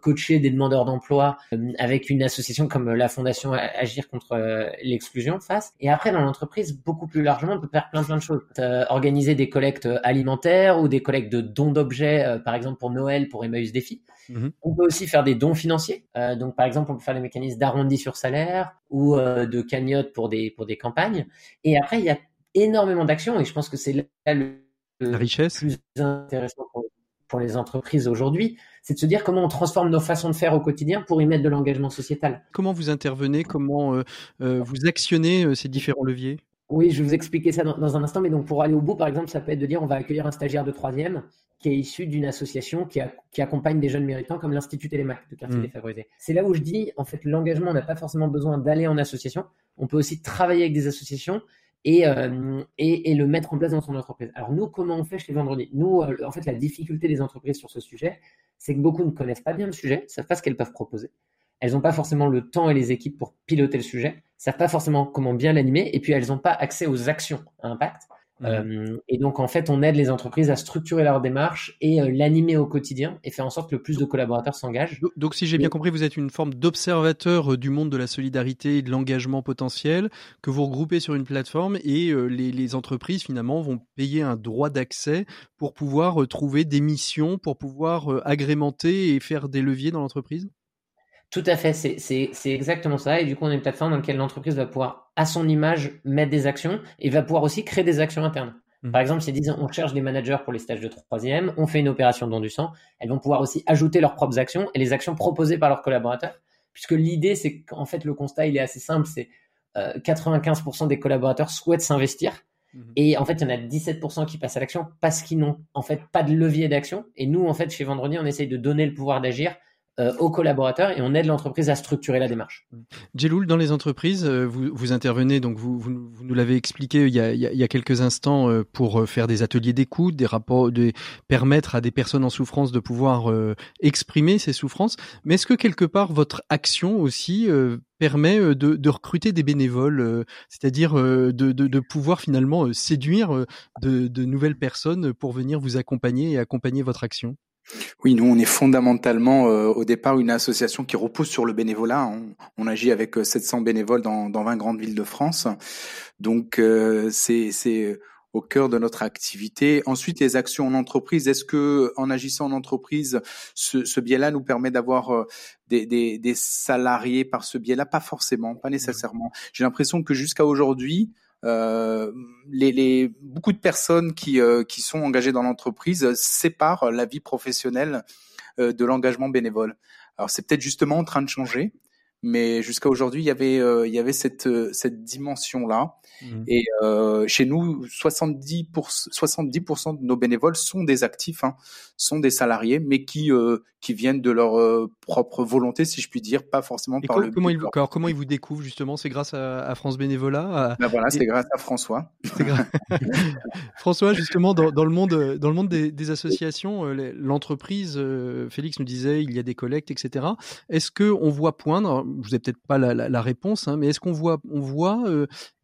coacher des demandeurs d'emploi euh, avec une association comme la Fondation Agir contre euh, l'exclusion face. Et après, dans l'entreprise, beaucoup plus largement, on peut faire plein plein de choses. organiser des collectes alimentaires ou des collectes de dons d'objets, par exemple pour Noël, pour Emmaüs Défi. Mmh. On peut aussi faire des dons financiers. Euh, donc, par exemple, on peut faire des mécanismes d'arrondi sur salaire ou euh, de cagnotte pour des, pour des campagnes. Et après, il y a énormément d'actions et je pense que c'est là le, la richesse. plus intéressant pour, pour les entreprises aujourd'hui c'est de se dire comment on transforme nos façons de faire au quotidien pour y mettre de l'engagement sociétal. Comment vous intervenez Comment euh, euh, vous actionnez euh, ces différents leviers? Oui, je vais vous expliquer ça dans, dans, un instant, mais donc pour aller au bout, par exemple, ça peut être de dire on va accueillir un stagiaire de troisième qui est issu d'une association qui, a, qui, accompagne des jeunes méritants comme l'Institut Télémac de quartier mmh. défavorisé. C'est là où je dis, en fait, l'engagement, on n'a pas forcément besoin d'aller en association, on peut aussi travailler avec des associations et, euh, et, et, le mettre en place dans son entreprise. Alors nous, comment on fait chez Vendredi? Nous, euh, en fait, la difficulté des entreprises sur ce sujet, c'est que beaucoup ne connaissent pas bien le sujet, ne savent pas ce qu'elles peuvent proposer. Elles n'ont pas forcément le temps et les équipes pour piloter le sujet, ne savent pas forcément comment bien l'animer, et puis elles n'ont pas accès aux actions à impact. Mmh. Euh, et donc, en fait, on aide les entreprises à structurer leur démarche et euh, l'animer au quotidien et faire en sorte que le plus de collaborateurs s'engagent. Donc, donc, si j'ai bien compris, vous êtes une forme d'observateur euh, du monde de la solidarité et de l'engagement potentiel que vous regroupez sur une plateforme et les, les, entreprises, finalement, vont payer un droit d'accès pour pouvoir trouver des missions, pour pouvoir agrémenter et faire des leviers dans l'entreprise? Tout à fait, c'est exactement ça. Et du coup, on a une plateforme dans laquelle l'entreprise va pouvoir, à son image, mettre des actions et va pouvoir aussi créer des actions internes. Mmh. Par exemple, si disent on cherche des managers pour les stages de troisième, on fait une opération don du sang, elles vont pouvoir aussi ajouter leurs propres actions et les actions proposées par leurs collaborateurs. Puisque l'idée, c'est qu'en fait, le constat, il est assez simple, c'est euh, 95% des collaborateurs souhaitent s'investir. Mmh. Et en fait, il y en a 17% qui passent à l'action parce qu'ils n'ont en fait pas de levier d'action. Et nous, en fait, chez Vendredi, on essaye de donner le pouvoir d'agir aux collaborateurs et on aide l'entreprise à structurer la démarche. Jeloul, dans les entreprises, euh, vous, vous intervenez, donc vous, vous, vous nous l'avez expliqué il y, a, il y, a, quelques instants, euh, pour faire des ateliers d'écoute, des rapports, de permettre à des personnes en souffrance de pouvoir exprimer ces souffrances. Mais est-ce que quelque part votre action aussi permet de, de, recruter des bénévoles, c'est-à-dire de, de, de, pouvoir finalement séduire de, de nouvelles personnes pour venir vous accompagner et accompagner votre action? Oui, nous, on est fondamentalement euh, au départ une association qui repose sur le bénévolat. On, on agit avec 700 euh, bénévoles dans, dans 20 grandes villes de France. Donc, euh, c'est au cœur de notre activité. Ensuite, les actions en entreprise. Est-ce que, en agissant en entreprise, ce, ce biais-là nous permet d'avoir euh, des, des, des, salariés par ce biais-là? Pas forcément, pas nécessairement. J'ai l'impression que jusqu'à aujourd'hui, les, les, beaucoup de personnes qui, euh, qui sont engagées dans l'entreprise séparent la vie professionnelle euh, de l'engagement bénévole. Alors c'est peut-être justement en train de changer, mais jusqu'à aujourd'hui il y avait il y avait cette cette dimension là Mmh. Et euh, chez nous, 70%, 70% de nos bénévoles sont des actifs, hein, sont des salariés, mais qui euh, qui viennent de leur euh, propre volonté, si je puis dire, pas forcément par le. Comment ils, alors, comment ils vous découvrent justement? C'est grâce à, à, France Bénévolat. Ben voilà, c'est grâce à François. (laughs) François, justement, dans, dans, le monde, dans le monde des, des associations, euh, l'entreprise, euh, Félix nous disait, il y a des collectes, etc. Est-ce que on voit poindre Vous n'avez peut-être pas la, la, la, réponse, hein, mais est-ce qu'on voit, on voit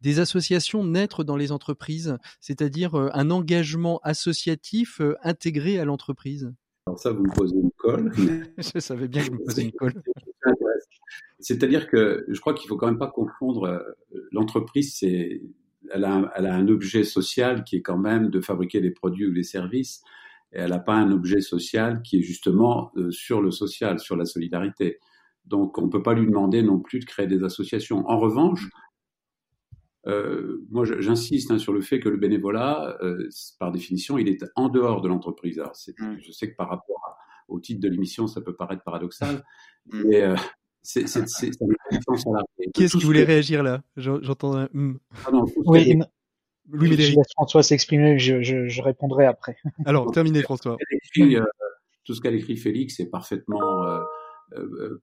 des associations naître dans les entreprises, c'est-à-dire un engagement associatif intégré à l'entreprise? Alors ça, vous me posez une colle. (laughs) je savais bien que je me posais une colle. (laughs) C'est-à-dire que je crois qu'il faut quand même pas confondre l'entreprise, c'est elle a, un, elle a, un, objet social qui est quand même de fabriquer des produits ou des services, et elle n'a pas un objet social qui est justement euh, sur le social, sur la solidarité. Donc on ne peut pas lui demander non plus de créer des associations. En revanche, euh, moi, j'insiste hein, sur le fait que le bénévolat, euh, par définition, il est en dehors de l'entreprise. Alors, mmh. Je sais que par rapport à, au titre de l'émission, ça peut paraître paradoxal, mmh. mais euh, c'est une Qui est-ce qui voulait réagir là? J'entends un. Mm. Ah non, oui, Louis Médéric. François s'exprimer, je, je, je, répondrai après. Alors, terminez, François. tout ce qu'a écrit Félix est parfaitement euh,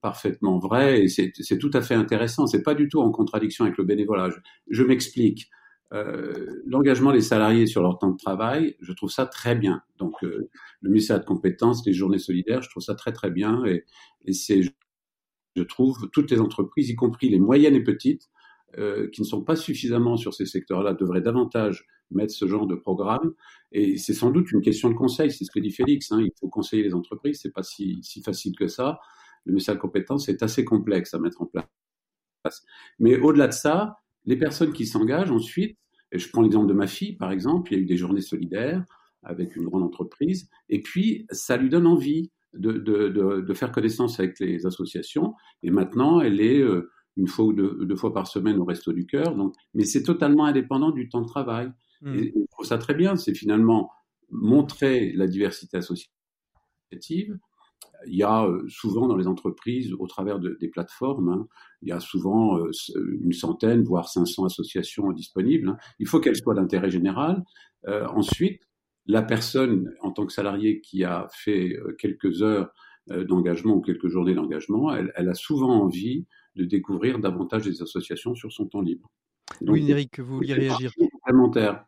parfaitement vrai et c'est tout à fait intéressant. C'est pas du tout en contradiction avec le bénévolat. Je, m'explique. Euh, L'engagement des salariés sur leur temps de travail, je trouve ça très bien. Donc, euh, le ministère de compétences, les journées solidaires, je trouve ça très très bien. Et, et c'est, je trouve, toutes les entreprises, y compris les moyennes et petites, euh, qui ne sont pas suffisamment sur ces secteurs-là, devraient davantage mettre ce genre de programme. Et c'est sans doute une question de conseil, c'est ce que dit Félix. Hein, il faut conseiller les entreprises, c'est pas si, si facile que ça le ministère de compétences est assez complexe à mettre en place. Mais au-delà de ça, les personnes qui s'engagent ensuite, et je prends l'exemple de ma fille par exemple, il y a eu des journées solidaires avec une grande entreprise, et puis ça lui donne envie de, de, de, de faire connaissance avec les associations, et maintenant elle est euh, une fois ou deux, deux, fois par semaine au Resto du Cœur, donc, mais c'est totalement indépendant du temps de travail. Mmh. Et je trouve ça très bien, c'est finalement montrer la diversité associative, il y a euh, souvent dans les entreprises, au travers de, des plateformes, hein, il y a souvent euh, une centaine, voire 500 associations disponibles. Hein. Il faut qu'elles soient d'intérêt général. Euh, ensuite, la personne, en tant que salarié qui a fait euh, quelques heures d'engagement ou quelques journées d'engagement, elle, elle, a souvent envie de découvrir davantage des associations sur son temps libre. Donc, oui, Eric, vous vouliez réagir. Complémentaire.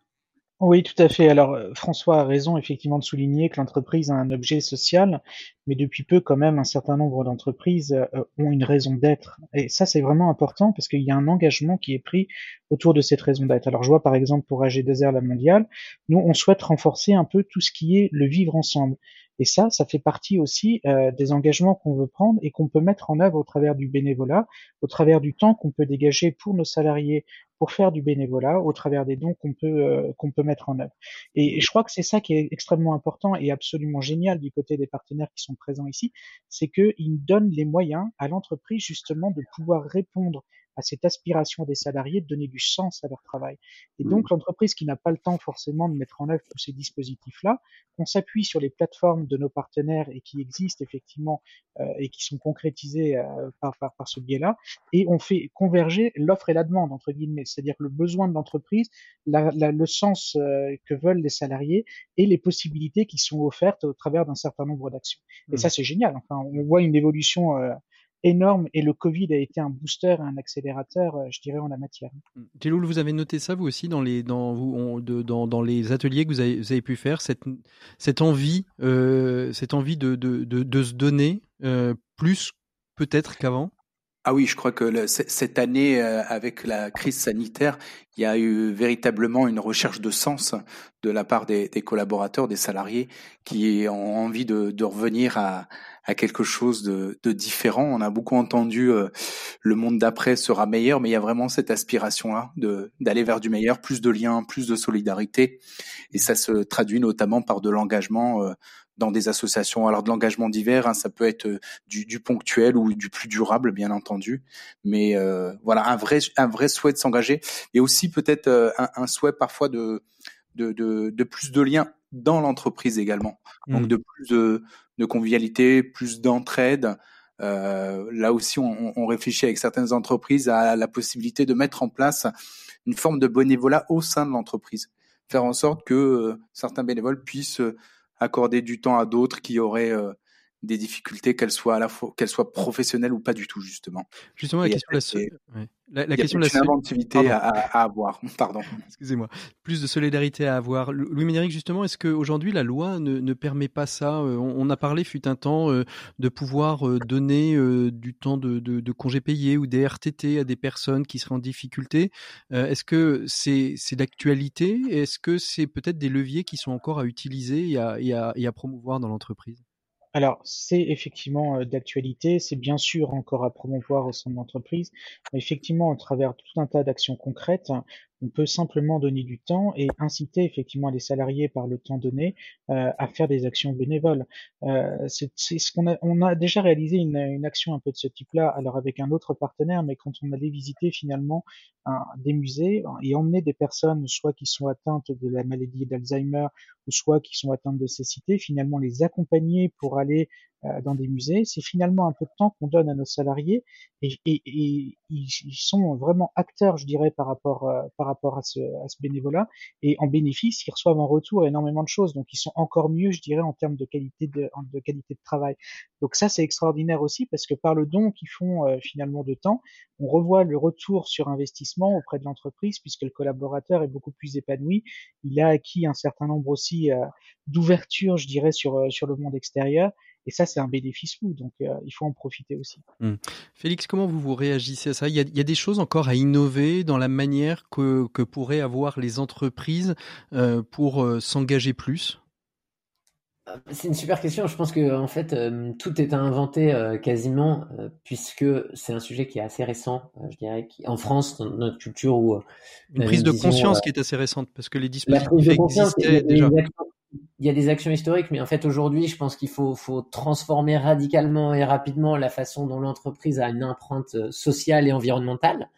Oui, tout à fait. Alors, euh, François a raison effectivement de souligner que l'entreprise a un objet social, mais depuis peu, quand même, un certain nombre d'entreprises euh, ont une raison d'être. Et ça, c'est vraiment important parce qu'il y a un engagement qui est pris autour de cette raison d'être. Alors, je vois par exemple pour AG2R La Mondiale, nous, on souhaite renforcer un peu tout ce qui est le vivre ensemble. Et ça, ça fait partie aussi euh, des engagements qu'on veut prendre et qu'on peut mettre en œuvre au travers du bénévolat, au travers du temps qu'on peut dégager pour nos salariés pour faire du bénévolat au travers des dons qu'on peut euh, qu'on peut mettre en œuvre. Et, et je crois que c'est ça qui est extrêmement important et absolument génial du côté des partenaires qui sont présents ici, c'est qu'ils donnent les moyens à l'entreprise justement de pouvoir répondre à cette aspiration des salariés de donner du sens à leur travail. Et donc, mmh. l'entreprise qui n'a pas le temps forcément de mettre en œuvre tous ces dispositifs-là, qu'on s'appuie sur les plateformes de nos partenaires et qui existent effectivement euh, et qui sont concrétisées euh, par, par, par, ce biais-là, et on fait converger l'offre et la demande, entre guillemets, c'est-à-dire le besoin de l'entreprise, la, la, le sens euh, que veulent les salariés et les possibilités qui sont offertes au travers d'un certain nombre d'actions. Et mmh. ça, c'est génial. Enfin, on voit une évolution euh, énorme et le Covid a été un booster, un accélérateur, euh, je dirais, en la matière. Jeloul, vous avez noté ça vous aussi dans les, dans, vous, on, de, dans, dans, les ateliers que vous avez, vous avez, pu faire, cette, cette envie, euh, cette envie de, de, de, de se donner euh, plus peut-être qu'avant? Ah oui, je crois que le, cette année, euh, avec la crise sanitaire, il y a eu véritablement une recherche de sens de la part des, des collaborateurs, des salariés, qui ont envie de, de revenir à, à quelque chose de, de différent. On a beaucoup entendu euh, le monde d'après sera meilleur, mais il y a vraiment cette aspiration-là de d'aller vers du meilleur, plus de liens, plus de solidarité, et ça se traduit notamment par de l'engagement euh, dans des associations. Alors de l'engagement divers, hein, ça peut être euh, du, du, ponctuel ou du plus durable, bien entendu, mais voilà un vrai un vrai souhait de s'engager, et aussi peut-être un, un souhait parfois de de, de, de, plus de liens dans l'entreprise également. Donc mmh. de plus de, de convivialité, plus d'entraide. Euh, là aussi, on, réfléchit avec certaines entreprises à la possibilité de mettre en place une forme de bénévolat au sein de l'entreprise, faire en sorte que euh, certains bénévoles puissent accorder du temps à d'autres qui auraient euh, des difficultés, qu'elles soient à la fois qu'elles soient professionnelles ou pas du tout justement. Justement, la question, la, la, la question de la inventivité à, à, avoir. (laughs) Pardon. (laughs) Excusez-moi. Plus de solidarité à avoir. Louis Ménéric, justement, est-ce qu'aujourd'hui la loi ne, ne, permet pas ça euh, on, on, a parlé, fut un temps, euh, de pouvoir euh, donner du temps de, de, de congés payés ou des RTT à des personnes qui seraient en difficulté? Est-ce que c'est d'actualité? Est-ce que c'est peut-être des leviers qui sont encore à utiliser et à, et à, et à promouvoir dans l'entreprise? Alors, c'est effectivement d'actualité, c'est bien sûr encore à promouvoir au sein de l'entreprise, mais effectivement, à travers tout un tas d'actions concrètes, on peut simplement donner du temps et inciter effectivement les salariés par le temps donné euh, à faire des actions bénévoles. Euh, c'est ce qu'on a, on a déjà réalisé une, action un peu de ce type-là, alors avec un autre partenaire, mais quand on allait visiter finalement des musées et emmener des personnes, soit qui sont atteintes de la maladie d'Alzheimer, ou soit qui sont atteintes de cécité, finalement les accompagner pour aller dans des musées, c'est finalement un peu de temps qu'on donne à nos salariés et, et, et ils, sont vraiment acteurs, je dirais, par rapport euh, par rapport à ce, à ce bénévolat et en bénéfice, ils reçoivent en retour énormément de choses, donc ils sont encore mieux, je dirais, en termes de qualité de, de qualité de travail. Donc ça, c'est extraordinaire aussi parce que par le don qu'ils font euh, finalement de temps, on revoit le retour sur investissement auprès de l'entreprise puisque le collaborateur est beaucoup plus épanoui. Il a acquis un certain nombre aussi d'ouverture, je dirais, sur sur le monde extérieur et ça, c'est un bénéfice fou, donc euh, il faut en profiter aussi. Mmh. Félix, comment vous vous réagissez à ça? Il y, a, il y, a, des choses encore à innover dans la manière que, que pourraient avoir les entreprises euh, pour euh, s'engager plus? C'est une super question. Je pense que en fait, euh, tout est à inventer euh, quasiment, euh, puisque c'est un sujet qui est assez récent, je dirais, qui, en France, dans notre culture où une prise de conscience qui est assez récente, parce que les dispositifs existaient déjà il y a des actions historiques, mais en fait aujourd'hui, je pense qu'il faut, faut transformer radicalement et rapidement la façon dont l'entreprise a une empreinte euh, sociale et environnementale.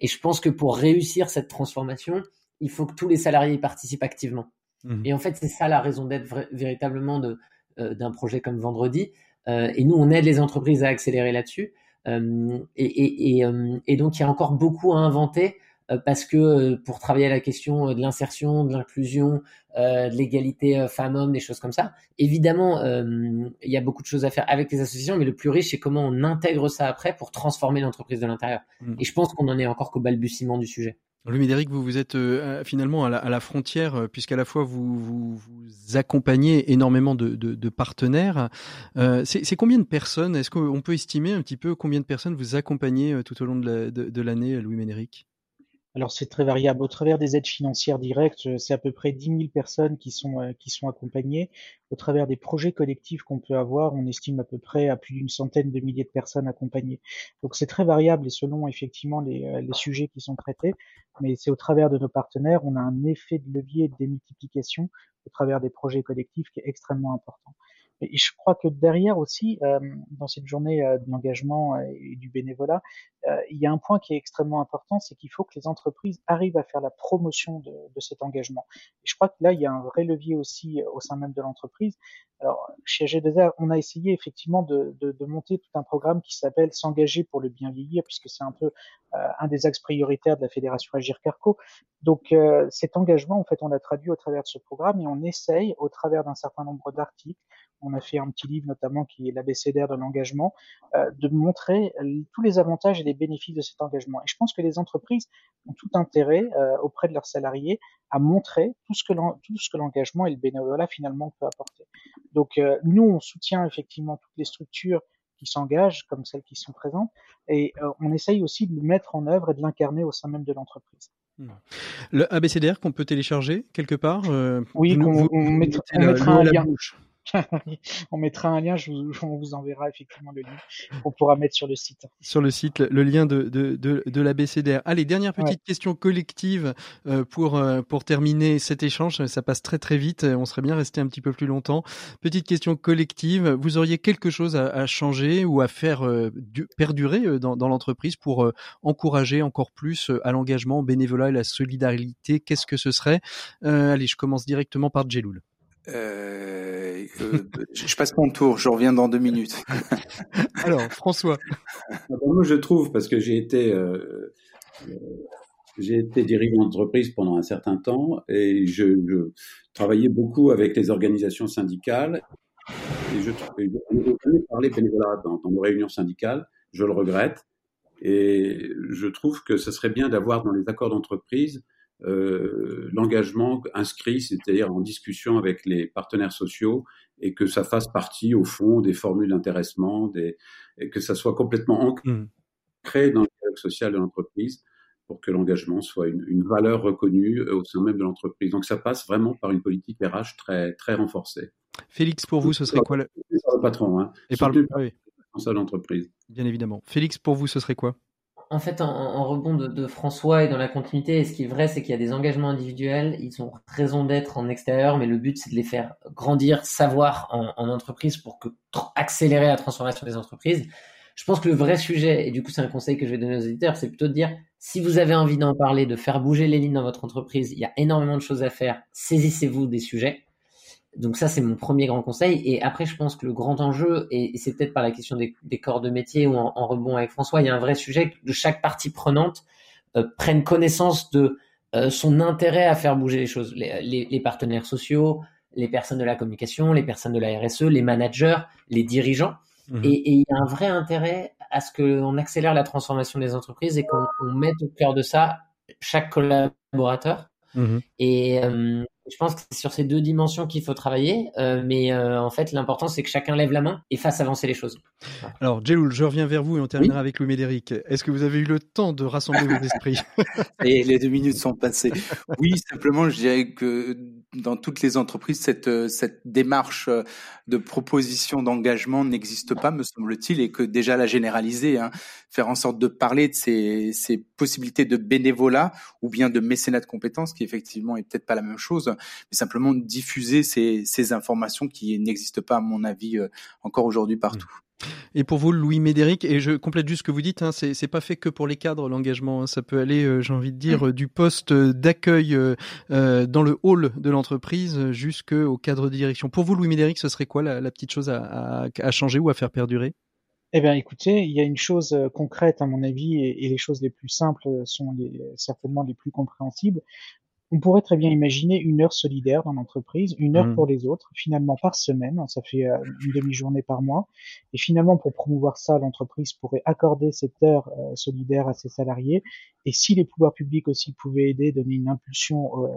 Et je pense que pour réussir cette transformation, il faut que tous les salariés y participent activement. Mmh. Et en fait, c'est ça la raison d'être véritablement de, euh, d'un projet comme Vendredi. Euh, et nous, on aide les entreprises à accélérer là-dessus. Euh, et, et, et, et, donc, il y a encore beaucoup à inventer parce que euh, pour travailler à la question euh, de l'insertion, de l'inclusion, de l'égalité femmes-hommes, des choses comme ça, évidemment, il y a beaucoup de choses à faire avec les associations, mais le plus riche, c'est comment on intègre ça après pour transformer l'entreprise de l'intérieur. Mmh. Et je pense qu'on en est encore qu'au balbutiement du sujet. Louis Médéric, vous, vous êtes euh, finalement à la, à la frontière, puisqu'à la fois vous, vous, vous accompagnez énormément de, de, de partenaires. Euh, C'est combien de personnes? Est-ce qu'on peut estimer un petit peu combien de personnes vous accompagnez tout au long de l'année, la, Louis Médéric alors c'est très variable. Au travers des aides financières directes, euh, c'est à peu près 10 000 personnes qui sont, euh, qui sont accompagnées. Au travers des projets collectifs qu'on peut avoir, on estime à peu près à plus d'une centaine de milliers de personnes accompagnées. Donc c'est très variable et selon effectivement les, euh, les sujets qui sont traités. Mais c'est au travers de nos partenaires, on a un effet de levier et de démultiplication au travers des projets collectifs qui est extrêmement important. Et je crois que derrière aussi, dans cette journée de l'engagement et du bénévolat, il y a un point qui est extrêmement important, c'est qu'il faut que les entreprises arrivent à faire la promotion de, de cet engagement. Et je crois que là, il y a un vrai levier aussi au sein même de l'entreprise. Alors, chez G2R, on a essayé effectivement de, de, de monter tout un programme qui s'appelle S'engager pour le bien vieillir, puisque c'est un peu euh, un des axes prioritaires de la Fédération Agir Carco. Donc, euh, cet engagement, en fait, on l'a traduit au travers de ce programme et on essaye, au travers d'un certain nombre d'articles, on a fait un petit livre notamment qui est l'ABCDR de l'engagement, euh, de montrer tous les avantages et les bénéfices de cet engagement. Et je pense que les entreprises ont tout intérêt euh, auprès de leurs salariés à montrer tout ce que tout ce que l'engagement et le bénévolat finalement peut apporter. Donc euh, nous, on soutient effectivement toutes les structures qui s'engagent, comme celles qui sont présentes, et euh, on essaye aussi de le mettre en œuvre et de l'incarner au sein même de l'entreprise. Hmm. Le ABCDR qu'on peut télécharger quelque part Oui, on, on, mettra, on mettra un lien. (laughs) on mettra un lien, je vous, on vous enverra effectivement le lien qu'on pourra mettre sur le site. Sur le site, le lien de, de, de, de l'ABCDR. Allez, dernière petite question collective euh, pour, euh, pour terminer cet échange. Ça passe très très vite, on serait bien resté un petit peu plus longtemps. Petite question collective, vous auriez quelque chose à, à changer ou à faire euh, du, perdurer dans, dans l'entreprise pour encourager encore plus à l'engagement, au bénévolat et la solidarité? Qu'est-ce que ce serait? Allez, je commence directement par Jeloul. Euh, euh, je passe mon tour, je reviens dans deux minutes. (laughs) Alors, François. Ah ben, moi, je trouve, parce que j'ai été, euh, j'ai été dirigeant d'entreprise pendant un certain temps et je, je, travaillais beaucoup avec les organisations syndicales. Et je, je, parler bénévolat dans, dans nos réunions syndicales, je le regrette. Et je trouve que ce serait bien d'avoir dans les accords d'entreprise euh, l'engagement inscrit, c'est-à-dire en discussion avec les partenaires sociaux, et que ça fasse partie au fond des formules d'intéressement, des, et que ça soit complètement ancré mmh. dans le dialogue social de l'entreprise pour que l'engagement soit une, une, valeur reconnue au sein même de l'entreprise. Donc ça passe vraiment par une politique RH très très renforcée. Félix, pour vous, ce serait quoi le... le patron, hein. Et par le responsable d'entreprise. Bien évidemment. Félix, pour vous, ce serait quoi? En fait, en, rebond de, de, François et dans la continuité, ce qui est vrai, c'est qu'il y a des engagements individuels, ils ont raison d'être en extérieur, mais le but, c'est de les faire grandir, savoir en, en entreprise pour que accélérer la transformation des entreprises. Je pense que le vrai sujet, et du coup, c'est un conseil que je vais donner aux éditeurs, c'est plutôt de dire, si vous avez envie d'en parler, de faire bouger les lignes dans votre entreprise, il y a énormément de choses à faire, saisissez-vous des sujets. Donc ça, c'est mon premier grand conseil. Et après, je pense que le grand enjeu, et c'est peut-être par la question des, corps de métier ou en, rebond avec François, il y a un vrai sujet de chaque partie prenante euh, prenne connaissance de euh, son intérêt à faire bouger les choses. Les, partenaires sociaux, les personnes de la communication, les personnes de la RSE, les managers, les dirigeants. Mmh. Et, et, il y a un vrai intérêt à ce qu'on accélère la transformation des entreprises et qu'on mette au cœur de ça chaque collaborateur. Mmh. Et, euh, je pense que c'est sur ces deux dimensions qu'il faut travailler, euh, mais euh, en fait, l'important, c'est que chacun lève la main et fasse avancer les choses. Alors, Jeloul, je reviens vers vous et on terminera avec Louis Médéric. Est-ce que vous avez eu le temps de rassembler vos esprits? (laughs) Et les deux minutes sont passées. Oui, simplement, je dirais que dans toutes les entreprises, cette, cette démarche de proposition d'engagement n'existe pas, me semble-t-il, et que déjà la généraliser, hein, faire en sorte de parler de ces, ces, possibilités de bénévolat ou bien de mécénat de compétences, qui effectivement est peut-être pas la même chose, mais simplement diffuser ces, ces informations qui n'existent pas, à mon avis, euh, encore aujourd'hui partout. Et pour vous, Louis Médéric, et je complète juste ce que vous dites, hein, c'est pas fait que pour les cadres l'engagement, hein. ça peut aller, euh, j'ai envie de dire, du poste d'accueil euh, euh, dans le hall de l'entreprise jusqu'au cadre de direction. Pour vous, Louis Médéric, ce serait quoi la, la petite chose à, à, à, changer ou à faire perdurer? Eh bien, écoutez, il y a une chose concrète à mon avis, et, et les choses les plus simples sont les, certainement les plus compréhensibles. On pourrait très bien imaginer une heure solidaire dans l'entreprise, une heure mmh. pour les autres, finalement par semaine, ça fait euh, une demi-journée par mois, et finalement pour promouvoir ça, l'entreprise pourrait accorder cette heure euh, solidaire à ses salariés, et si les pouvoirs publics aussi pouvaient aider, donner une impulsion euh,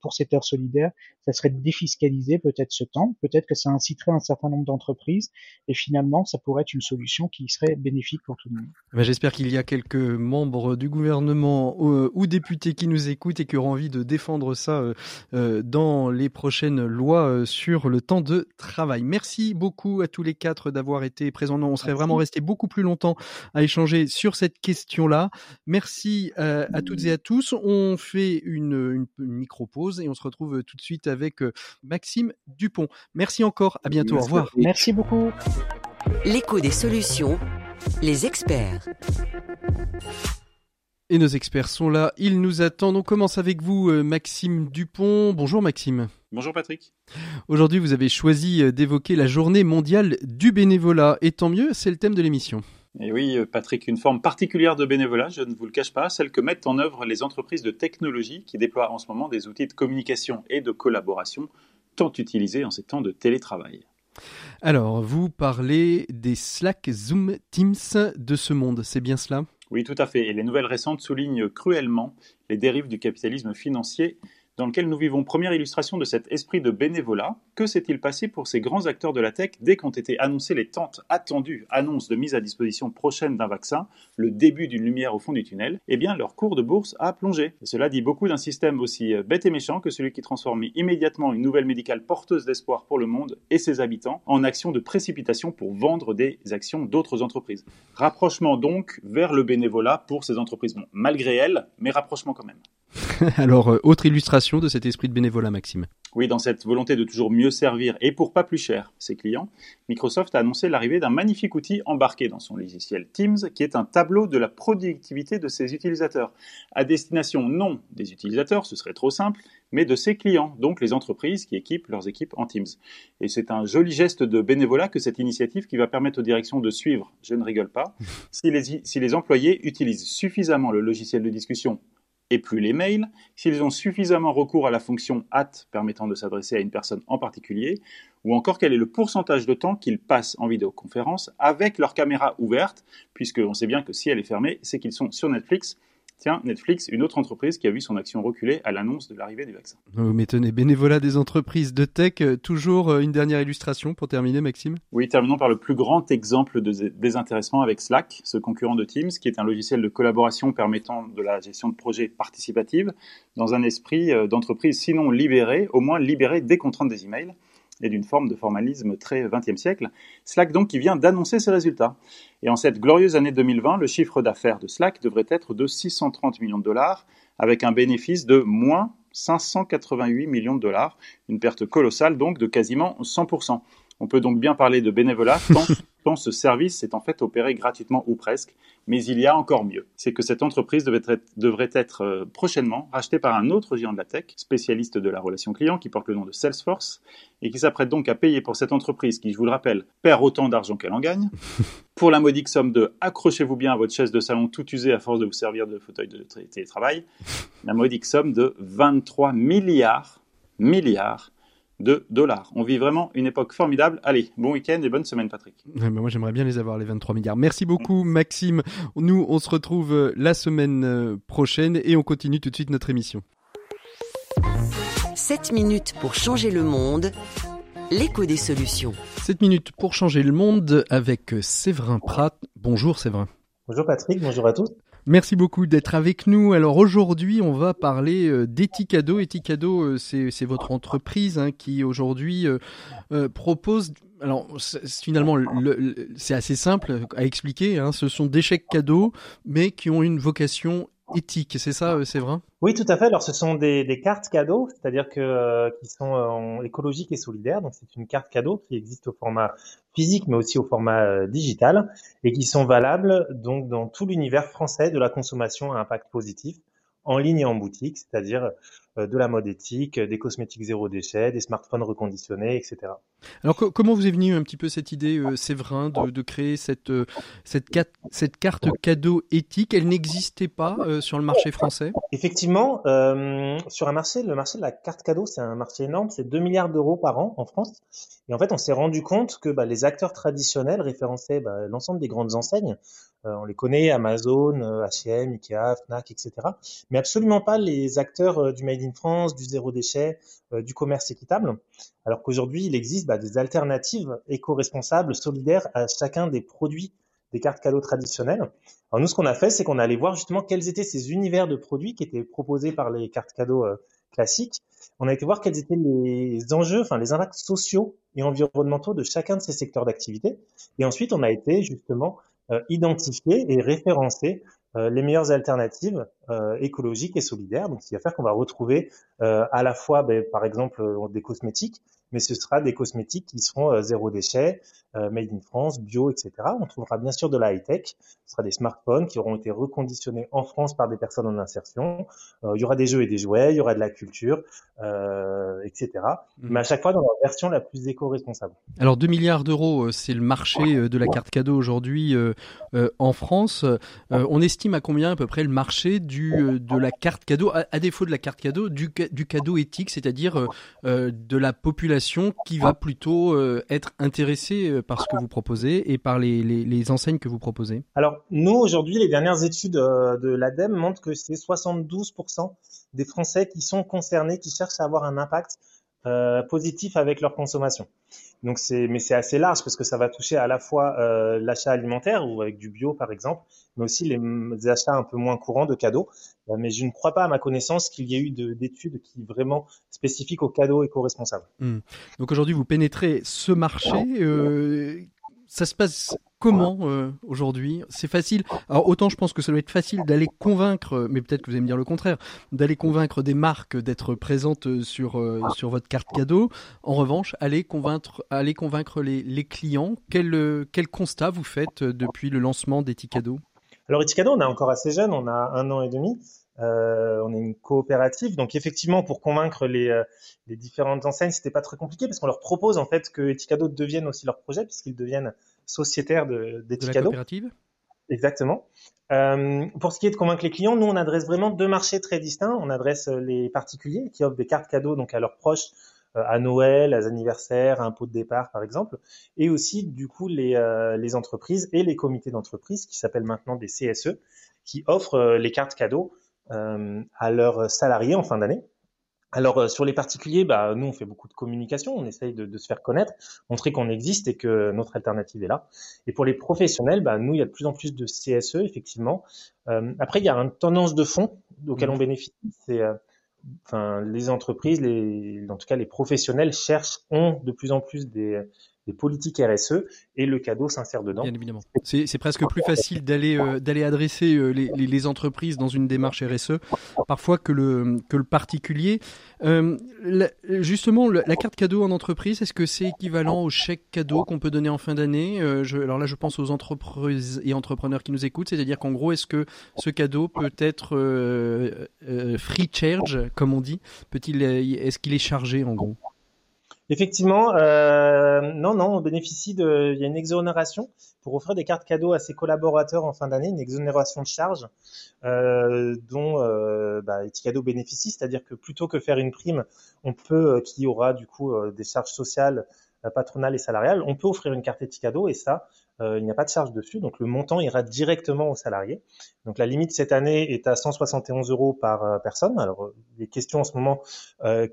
pour cette heure solidaire, ça serait de défiscaliser peut-être ce temps, peut-être que ça inciterait un certain nombre d'entreprises, et finalement ça pourrait être une solution qui serait bénéfique pour tout le monde. Ben, J'espère qu'il y a quelques membres du gouvernement ou députés qui nous écoutent et qui auront envie de défendre ça euh, euh, dans les prochaines lois euh, sur le temps de travail. Merci beaucoup à tous les quatre d'avoir été présents. on serait vraiment resté beaucoup plus longtemps à échanger sur cette question-là. Merci à toutes et à tous. On fait une, une, micro-pause et on se retrouve tout de suite avec Maxime Dupont. Merci encore. À bientôt. Au revoir. Merci beaucoup. L'écho des solutions, les experts. Et nos experts sont là, ils nous attendent. On commence avec vous, euh, Maxime Dupont. Bonjour Maxime. Bonjour Patrick. Aujourd'hui, vous avez choisi euh, d'évoquer la journée mondiale du bénévolat. Et tant mieux, c'est le thème de l'émission. Et oui, euh, Patrick, une forme particulière de bénévolat, je ne vous le cache pas, celle que mettent en œuvre les entreprises de technologie qui déploient en ce moment des outils de communication et de collaboration tant utilisés en ces temps de télétravail. Alors, vous parlez des Slack, Zoom, Teams de ce monde, c'est bien cela? Oui, tout à fait. Et les nouvelles récentes soulignent cruellement les dérives du capitalisme financier dans lequel nous vivons première illustration de cet esprit de bénévolat. Que s'est-il passé pour ces grands acteurs de la tech dès qu'ont été annoncées les tentes attendues, annonces de mise à disposition prochaine d'un vaccin, le début d'une lumière au fond du tunnel? Eh bien, leur cours de bourse a plongé. Cela dit beaucoup d'un système aussi euh, bête et méchant que celui qui transforme immédiatement une nouvelle médicale porteuse d'espoir pour le monde et ses habitants en action de précipitation pour vendre des actions d'autres entreprises. Rapprochement donc vers le bénévolat pour ces entreprises. Bon, malgré elles, mais rapprochement quand même. (laughs) Alors, euh, autre illustration de cet esprit de bénévolat, Maxime. Oui, dans cette volonté de toujours mieux servir et pour pas plus cher ses clients, Microsoft a annoncé l'arrivée d'un magnifique outil embarqué dans son logiciel Teams qui est un tableau de la productivité de ses utilisateurs, à destination non des utilisateurs, ce serait trop simple, mais de ses clients, donc les entreprises qui équipent leurs équipes en Teams. Et c'est un joli geste de bénévolat que cette initiative qui va permettre aux directions de suivre, je ne rigole pas, (laughs) si les, si les employés utilisent suffisamment le logiciel de discussion et plus les mails, s'ils ont suffisamment recours à la fonction at permettant de s'adresser à une personne en particulier, ou encore quel est le pourcentage de temps qu'ils passent en vidéoconférence avec leur caméra ouverte, puisque on sait bien que si elle est fermée, c'est qu'ils sont sur Netflix Tiens, Netflix, une autre entreprise qui a vu son action reculer à l'annonce de l'arrivée du vaccin. Vous m'étonnez, bénévolat des entreprises de tech. Euh, toujours euh, une dernière illustration pour terminer, Maxime? Oui, terminons par le plus grand exemple de désintéressement avec Slack, ce concurrent de Teams, qui est un logiciel de collaboration permettant de la gestion de projets participatifs dans un esprit euh, d'entreprise sinon libéré, au moins libéré des contraintes des emails et d'une forme de formalisme très 20e siècle. Slack donc qui vient d'annoncer ses résultats. Et en cette glorieuse année 2020, le chiffre d'affaires de Slack devrait être de 630 millions de dollars, avec un bénéfice de moins 588 millions de dollars, une perte colossale donc de quasiment 100%. On peut donc bien parler de bénévolat tant, (laughs) ce service est en fait opéré gratuitement ou presque. Mais il y a encore mieux. C'est que cette entreprise devrait être, devrait être euh, prochainement rachetée par un autre géant de la tech, spécialiste de la relation client, qui porte le nom de Salesforce, et qui s'apprête donc à payer pour cette entreprise qui, je vous le rappelle, perd autant d'argent qu'elle en gagne, (laughs) pour la modique somme de accrochez-vous bien à votre chaise de salon tout usée à force de vous servir de fauteuil de télétravail, la modique somme de 23 milliards, milliards de dollars. On vit vraiment une époque formidable. Allez, bon week-end et bonne semaine, Patrick. moi, j'aimerais bien les avoir, les 23 milliards. Merci beaucoup, Maxime. Nous, on se retrouve euh, la semaine euh, prochaine et on continue tout de suite notre émission. 7 minutes pour changer le monde. L'écho des solutions. 7 minutes pour changer le monde avec Séverin Prat. Bonjour Séverin. Bonjour Patrick, bonjour à tous. Merci beaucoup d'être avec nous. Alors aujourd'hui, on va parler euh, d'Eticado. Eticado, euh, c'est votre entreprise hein, qui aujourd'hui euh, propose. Alors finalement, c'est assez simple à expliquer. Hein. ce sont des chèques cadeaux, mais qui ont une vocation éthique, c'est ça, c'est vrai? Oui, tout à fait. Alors, ce sont des, cartes cadeaux, c'est-à-dire que euh, qui sont euh, écologiques et solidaires. Donc, c'est une carte cadeau qui existe au format physique, mais aussi au format euh, digital, et qui sont valables donc dans tout l'univers français de la consommation à impact positif, en ligne et en boutique, c'est-à-dire euh, de la mode éthique, des cosmétiques zéro déchet, des smartphones reconditionnés, etc. Alors comment vous est venue un petit peu cette idée, euh, Séverin, de, créer cette, euh, cette, carte cadeau éthique? Elle n'existait pas sur le marché français? Effectivement, euh, sur un marché, le marché de la carte cadeau, c'est un marché énorme, c'est 2 milliards d'euros par an en France. Et en fait, on s'est rendu compte que bah, les acteurs traditionnels référençaient bah, l'ensemble des grandes enseignes. on les connaît, Amazon, H&M, Ikea, Fnac, etc. Mais absolument pas les acteurs du Made in France, du zéro déchet, euh, du commerce équitable, alors qu'aujourd'hui, il existe bah, des alternatives éco-responsables, solidaires à chacun des produits des cartes cadeaux traditionnelles. Alors nous, ce qu'on a fait, c'est qu'on allait voir justement quels étaient ces univers de produits qui étaient proposés par les cartes cadeaux euh, classiques. On a été voir quels étaient les enjeux, enfin les impacts sociaux et environnementaux de chacun de ces secteurs d'activité. Et ensuite, on a été justement euh, identifier et référencer euh, les meilleures alternatives euh, écologiques et solidaires. Donc, ce qui va faire qu'on va retrouver euh, à la fois, ben, par exemple, des cosmétiques, mais ce sera des cosmétiques qui seront zéro déchet, made in France, bio, etc. On trouvera bien sûr de la high-tech. Ce sera des smartphones qui auront été reconditionnés en France par des personnes en insertion. il y aura des jeux et des jouets, il y aura de la culture, etc. Mmh. Mais à chaque fois dans la version la plus éco-responsable. Alors 2 milliards d'euros, c'est le marché de la carte cadeau aujourd'hui en France. on estime à combien à peu près le marché du, euh, de la carte cadeau, à, défaut de la carte cadeau, du, cadeau éthique, c'est-à-dire euh, euh, de la population qui va plutôt être intéressée par ce que vous proposez et par les, les, les enseignes que vous proposez. Alors, nous, aujourd'hui, les dernières études de l'ADEME montrent que c'est 72% des Français qui sont concernés, qui cherchent à avoir un impact euh, positif avec leur consommation. Donc c'est, mais c'est assez large parce que ça va toucher à la fois euh, l'achat alimentaire ou avec du bio par exemple, mais aussi les, achats un peu moins courants de cadeaux. Euh, mais je ne crois pas à ma connaissance qu'il y ait eu d'études qui vraiment spécifiques aux cadeaux éco-responsables. Hmm. Donc aujourd'hui vous pénétrez ce marché. Ça se passe comment euh, aujourd'hui C'est facile. Autant je pense que ça doit être facile d'aller convaincre, mais peut-être que vous allez me dire le contraire, d'aller convaincre des marques d'être présentes sur euh, sur votre carte cadeau. En revanche, aller convaincre, aller convaincre les, les clients. Quel euh, quel constat vous faites depuis le lancement d'Eticado Alors Eticado, on est encore assez jeune, on a un an et demi. On est une coopérative, donc effectivement pour convaincre les, les différentes enseignes, c'était pas très compliqué parce qu'on leur propose en fait que Eticado devienne aussi leur projet puisqu'ils deviennent sociétaires d'Eticado. De, la coopérative. Exactement. Euh, pour ce qui est de convaincre les clients, nous on adresse vraiment deux marchés très distincts. On adresse les particuliers qui offrent des cartes cadeaux donc à leurs proches à Noël, à anniversaires, à un pot de départ par exemple, et aussi du coup les, les entreprises et les comités d'entreprise qui s'appellent maintenant des CSE, qui offrent les cartes cadeaux euh, à leurs salariés en fin d'année. Alors euh, sur les particuliers, bah, nous on fait beaucoup de communication, on essaye de, de se faire connaître, montrer qu'on existe et que notre alternative est là. Et pour les professionnels, bah, nous il y a de plus en plus de CSE effectivement. Euh, après il y a une tendance de fond auquel mmh. on bénéficie, c'est euh, enfin les entreprises, les, en tout cas les professionnels cherchent ont de plus en plus des des politiques RSE et le cadeau s'insère dedans. Bien évidemment. C'est presque plus facile d'aller euh, adresser euh, les, entreprises dans une démarche RSE parfois que le que le particulier. Euh, justement, la, carte cadeau en entreprise, est-ce que c'est équivalent au chèque cadeau qu'on peut donner en fin d'année? Alors là, je pense aux entreprises et entrepreneurs qui nous écoutent, c'est-à-dire qu'en gros, est-ce que ce cadeau peut être free charge, comme on dit? Est-ce qu'il est chargé en gros? Effectivement, euh, non, non, on bénéficie de, il y a une exonération pour offrir des cartes cadeaux à ses collaborateurs en fin d'année, une exonération de charges euh, dont euh, bah, bénéficie, c'est-à-dire que plutôt que faire une prime, on peut, euh, qui aura du coup des charges sociales, patronales et salariales, on peut offrir une carte Eticado et ça, il n'y a pas de charge dessus, donc le montant ira directement aux salariés. Donc la limite cette année est à 171 euros par personne. Alors les questions en ce moment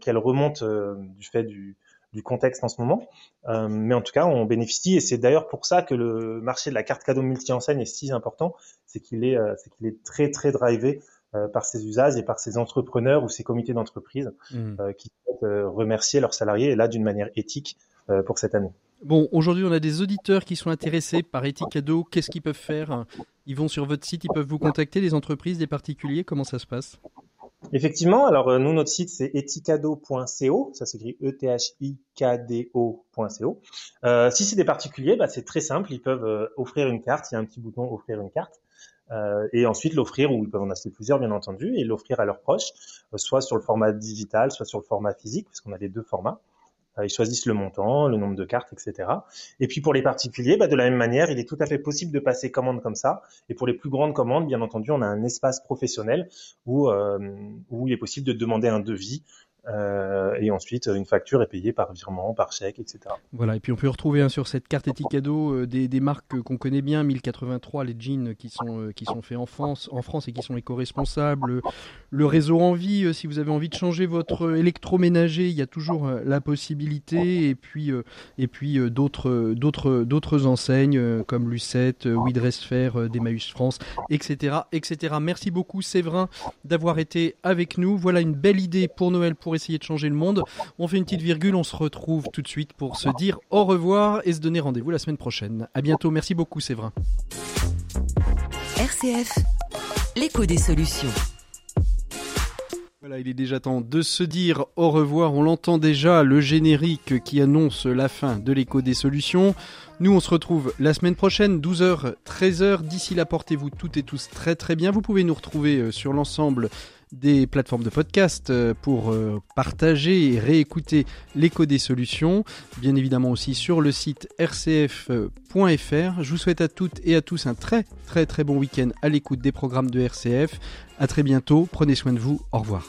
qu'elles remontent du fait du du contexte en ce moment. Euh, mais en tout cas, on bénéficie et c'est d'ailleurs pour ça que le marché de la carte cadeau multi-enseigne est si important, c'est qu'il est, euh, c'est qu'il est très très drivé euh, par ses usages et par ses entrepreneurs ou ses comités d'entreprise mmh. qui souhaitent remercier leurs salariés et là d'une manière éthique pour cette année. Bon, aujourd'hui, on a des auditeurs qui sont intéressés par Eticado. Qu'est-ce qu'ils peuvent faire? Ils vont sur votre site, ils peuvent vous contacter, des entreprises, des particuliers. Comment ça se passe? Effectivement, alors euh, nous, notre site, c'est eticado.co, ça s'écrit E-T-H-I-K-D-O.co. Euh, si c'est des particuliers, bah, c'est très simple, ils peuvent euh, offrir une carte, il y a un petit bouton offrir une carte, euh, et ensuite l'offrir, ou ils peuvent en acheter plusieurs bien entendu, et l'offrir à leurs proches, soit sur le format digital, soit sur le format physique, parce qu'on a les deux formats. Euh, ils choisissent le montant, le nombre de cartes, etc. Et puis pour les particuliers, bah, de la même manière, il est tout à fait possible de passer commande comme ça. Et pour les plus grandes commandes, bien entendu, on a un espace professionnel où, euh, où il est possible de demander un devis euh, et ensuite, une facture est payée par virement, par chèque, etc. Voilà, et puis on peut retrouver hein, sur cette carte Eticado euh, des, marques qu'on connaît bien, 1083, les jeans qui sont, euh, qui sont faits en France, en France et qui sont éco-responsables. Le réseau Envie, si vous avez envie de changer votre électroménager, il y a toujours la possibilité. Et puis, puis d'autres, d'autres, enseignes comme Lucette, Widressfer, Demaus France, etc., etc. Merci beaucoup Séverin d'avoir été avec nous. Voilà une belle idée pour Noël, pour essayer de changer le monde. On fait une petite virgule, on se retrouve tout de suite pour se dire au revoir et se donner rendez-vous la semaine prochaine. À bientôt, merci beaucoup Séverin. RCF, l'écho des solutions. Voilà, il est déjà temps de se dire au revoir. On l'entend déjà, le générique qui annonce la fin de l'écho des solutions. Nous, on se retrouve la semaine prochaine, 12h, 13h. D'ici là, portez-vous toutes et tous très très bien. Vous pouvez nous retrouver euh, sur l'ensemble des plateformes de podcast euh, pour euh, partager et réécouter l'écho des solutions, bien évidemment aussi sur le site rcf.fr. Euh, Je vous souhaite à toutes et à tous un très très très bon week-end à l'écoute des programmes de RCF. À très bientôt, prenez soin de vous, au revoir.